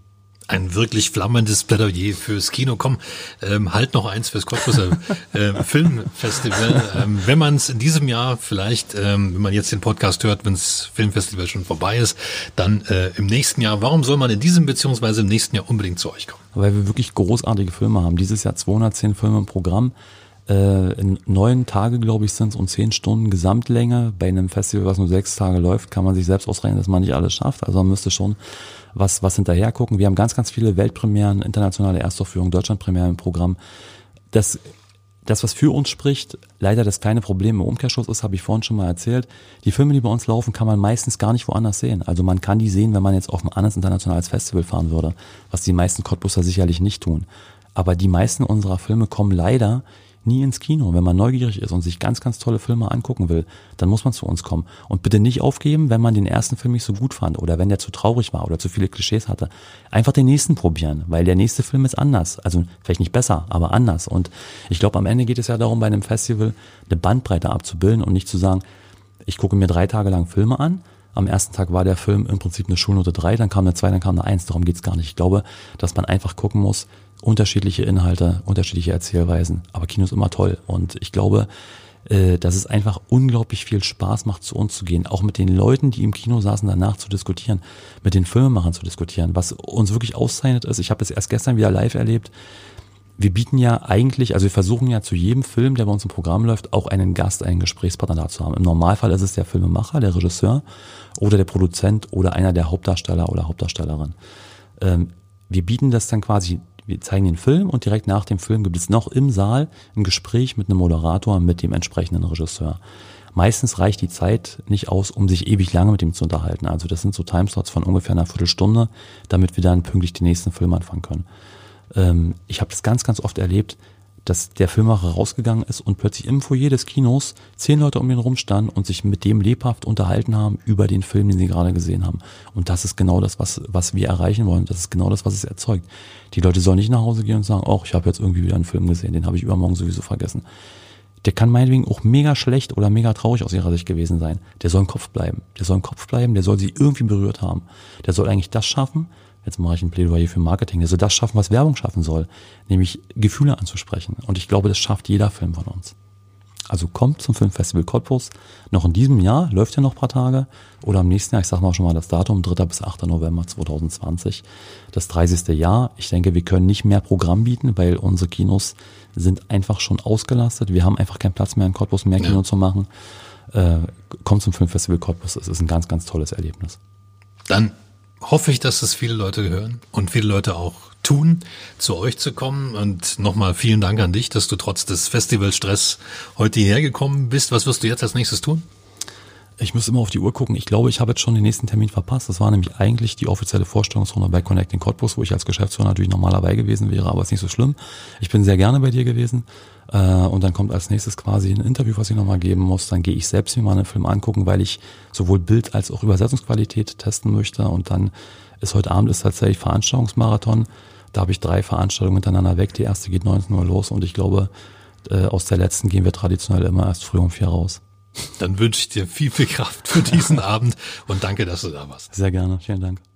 ein wirklich flammendes Plädoyer fürs Kino. Komm, ähm, halt noch eins fürs Cottbuser äh, Filmfestival. Ähm, wenn man es in diesem Jahr vielleicht, ähm, wenn man jetzt den Podcast hört, wenn das Filmfestival schon vorbei ist, dann äh, im nächsten Jahr. Warum soll man in diesem beziehungsweise im nächsten Jahr unbedingt zu euch kommen? Weil wir wirklich großartige Filme haben. Dieses Jahr 210 Filme im Programm. Äh, neun Tage, glaube ich, sind es und zehn Stunden Gesamtlänge. Bei einem Festival, was nur sechs Tage läuft, kann man sich selbst ausrechnen, dass man nicht alles schafft. Also man müsste schon was, was hinterher gucken. Wir haben ganz, ganz viele Weltpremieren, internationale Erstaufführungen, Deutschlandpremieren im Programm. Das, das, was für uns spricht, leider das kleine Problem im Umkehrschluss ist, habe ich vorhin schon mal erzählt. Die Filme, die bei uns laufen, kann man meistens gar nicht woanders sehen. Also man kann die sehen, wenn man jetzt auf ein anderes internationales Festival fahren würde, was die meisten Cottbusser sicherlich nicht tun. Aber die meisten unserer Filme kommen leider nie ins Kino. Wenn man neugierig ist und sich ganz, ganz tolle Filme angucken will, dann muss man zu uns kommen. Und bitte nicht aufgeben, wenn man den ersten Film nicht so gut fand oder wenn der zu traurig war oder zu viele Klischees hatte. Einfach den nächsten probieren, weil der nächste Film ist anders. Also vielleicht nicht besser, aber anders. Und ich glaube, am Ende geht es ja darum, bei einem Festival eine Bandbreite abzubilden und nicht zu sagen, ich gucke mir drei Tage lang Filme an, am ersten Tag war der Film im Prinzip eine Schulnote 3, dann kam eine 2, dann kam eine 1. Darum geht's gar nicht. Ich glaube, dass man einfach gucken muss, unterschiedliche Inhalte, unterschiedliche Erzählweisen. Aber Kino ist immer toll. Und ich glaube, äh, dass es einfach unglaublich viel Spaß macht, zu uns zu gehen. Auch mit den Leuten, die im Kino saßen, danach zu diskutieren, mit den Filmemachern zu diskutieren. Was uns wirklich auszeichnet ist, ich habe es erst gestern wieder live erlebt, wir bieten ja eigentlich, also wir versuchen ja zu jedem Film, der bei uns im Programm läuft, auch einen Gast, einen Gesprächspartner da zu haben. Im Normalfall ist es der Filmemacher, der Regisseur oder der Produzent oder einer der Hauptdarsteller oder Hauptdarstellerin. Ähm, wir bieten das dann quasi Wir zeigen den Film und direkt nach dem Film gibt es noch im Saal ein Gespräch mit einem Moderator, mit dem entsprechenden Regisseur. Meistens reicht die Zeit nicht aus, um sich ewig lange mit ihm zu unterhalten. Also das sind so Timeslots von ungefähr einer Viertelstunde, damit wir dann pünktlich den nächsten Film anfangen können. Ähm, ich habe das ganz, ganz oft erlebt, dass der Filmemacher rausgegangen ist und plötzlich im Foyer des Kinos zehn Leute um ihn rumstanden und sich mit dem lebhaft unterhalten haben über den Film, den sie gerade gesehen haben. Und das ist genau das, was, was wir erreichen wollen. Das ist genau das, was es erzeugt. Die Leute sollen nicht nach Hause gehen und sagen, oh, ich habe jetzt irgendwie wieder einen Film gesehen, den habe ich übermorgen sowieso vergessen. Der kann meinetwegen auch mega schlecht oder mega traurig aus ihrer Sicht gewesen sein. Der soll im Kopf bleiben. Der soll im Kopf bleiben, der soll sie irgendwie berührt haben. Der soll eigentlich das schaffen, jetzt mache ich ein Plädoyer für Marketing, der soll das schaffen, was Werbung schaffen soll, nämlich Gefühle anzusprechen. Und ich glaube, das schafft jeder Film von uns. Also kommt zum Filmfestival Cottbus. Noch in diesem Jahr, läuft ja noch ein paar Tage. Oder im nächsten Jahr, ich sage mal schon mal das Datum, 3. bis 8. November 2020. Das 30. Jahr. Ich denke, wir können nicht mehr Programm bieten, weil unsere Kinos sind einfach schon ausgelastet. Wir haben einfach keinen Platz mehr in Cottbus, mehr Kino ja. zu machen. Äh, kommt zum Filmfestival Cottbus. Es ist ein ganz, ganz tolles Erlebnis. Dann hoffe ich, dass es viele Leute hören und viele Leute auch tun, zu euch zu kommen. Und nochmal vielen Dank an dich, dass du trotz des Festivalstress heute hierher gekommen bist. Was wirst du jetzt als nächstes tun? Ich muss immer auf die Uhr gucken. Ich glaube, ich habe jetzt schon den nächsten Termin verpasst. Das war nämlich eigentlich die offizielle Vorstellungsrunde bei Connecting Cottbus, wo ich als Geschäftsführer natürlich normalerweise gewesen wäre, aber ist nicht so schlimm. Ich bin sehr gerne bei dir gewesen. Äh, und dann kommt als nächstes quasi ein Interview, was ich nochmal geben muss. Dann gehe ich selbst mir mal einen Film angucken, weil ich sowohl Bild als auch Übersetzungsqualität testen möchte. Und dann ist heute Abend ist tatsächlich Veranstaltungsmarathon. Da habe ich drei Veranstaltungen miteinander weg. Die erste geht 19 Uhr los und ich glaube, äh, aus der letzten gehen wir traditionell immer erst früh um vier raus. Dann wünsche ich dir viel, viel Kraft für diesen Abend und danke, dass du da warst. Sehr gerne. Vielen Dank.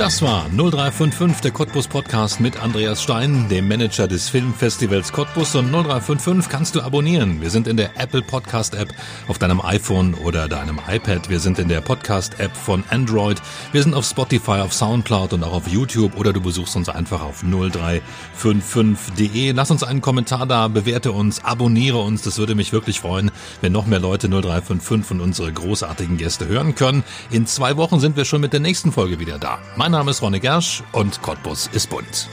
Das war 0355, der Cottbus Podcast mit Andreas Stein, dem Manager des Filmfestivals Cottbus. Und 0355 kannst du abonnieren. Wir sind in der Apple Podcast App auf deinem iPhone oder deinem iPad. Wir sind in der Podcast App von Android. Wir sind auf Spotify, auf Soundcloud und auch auf YouTube oder du besuchst uns einfach auf 0355.de. Lass uns einen Kommentar da, bewerte uns, abonniere uns. Das würde mich wirklich freuen, wenn noch mehr Leute 0355 und unsere großartigen Gäste hören können. In zwei Wochen sind wir schon mit der nächsten Folge wieder da. Mein Name ist Ronne Gersch und Cottbus ist bunt.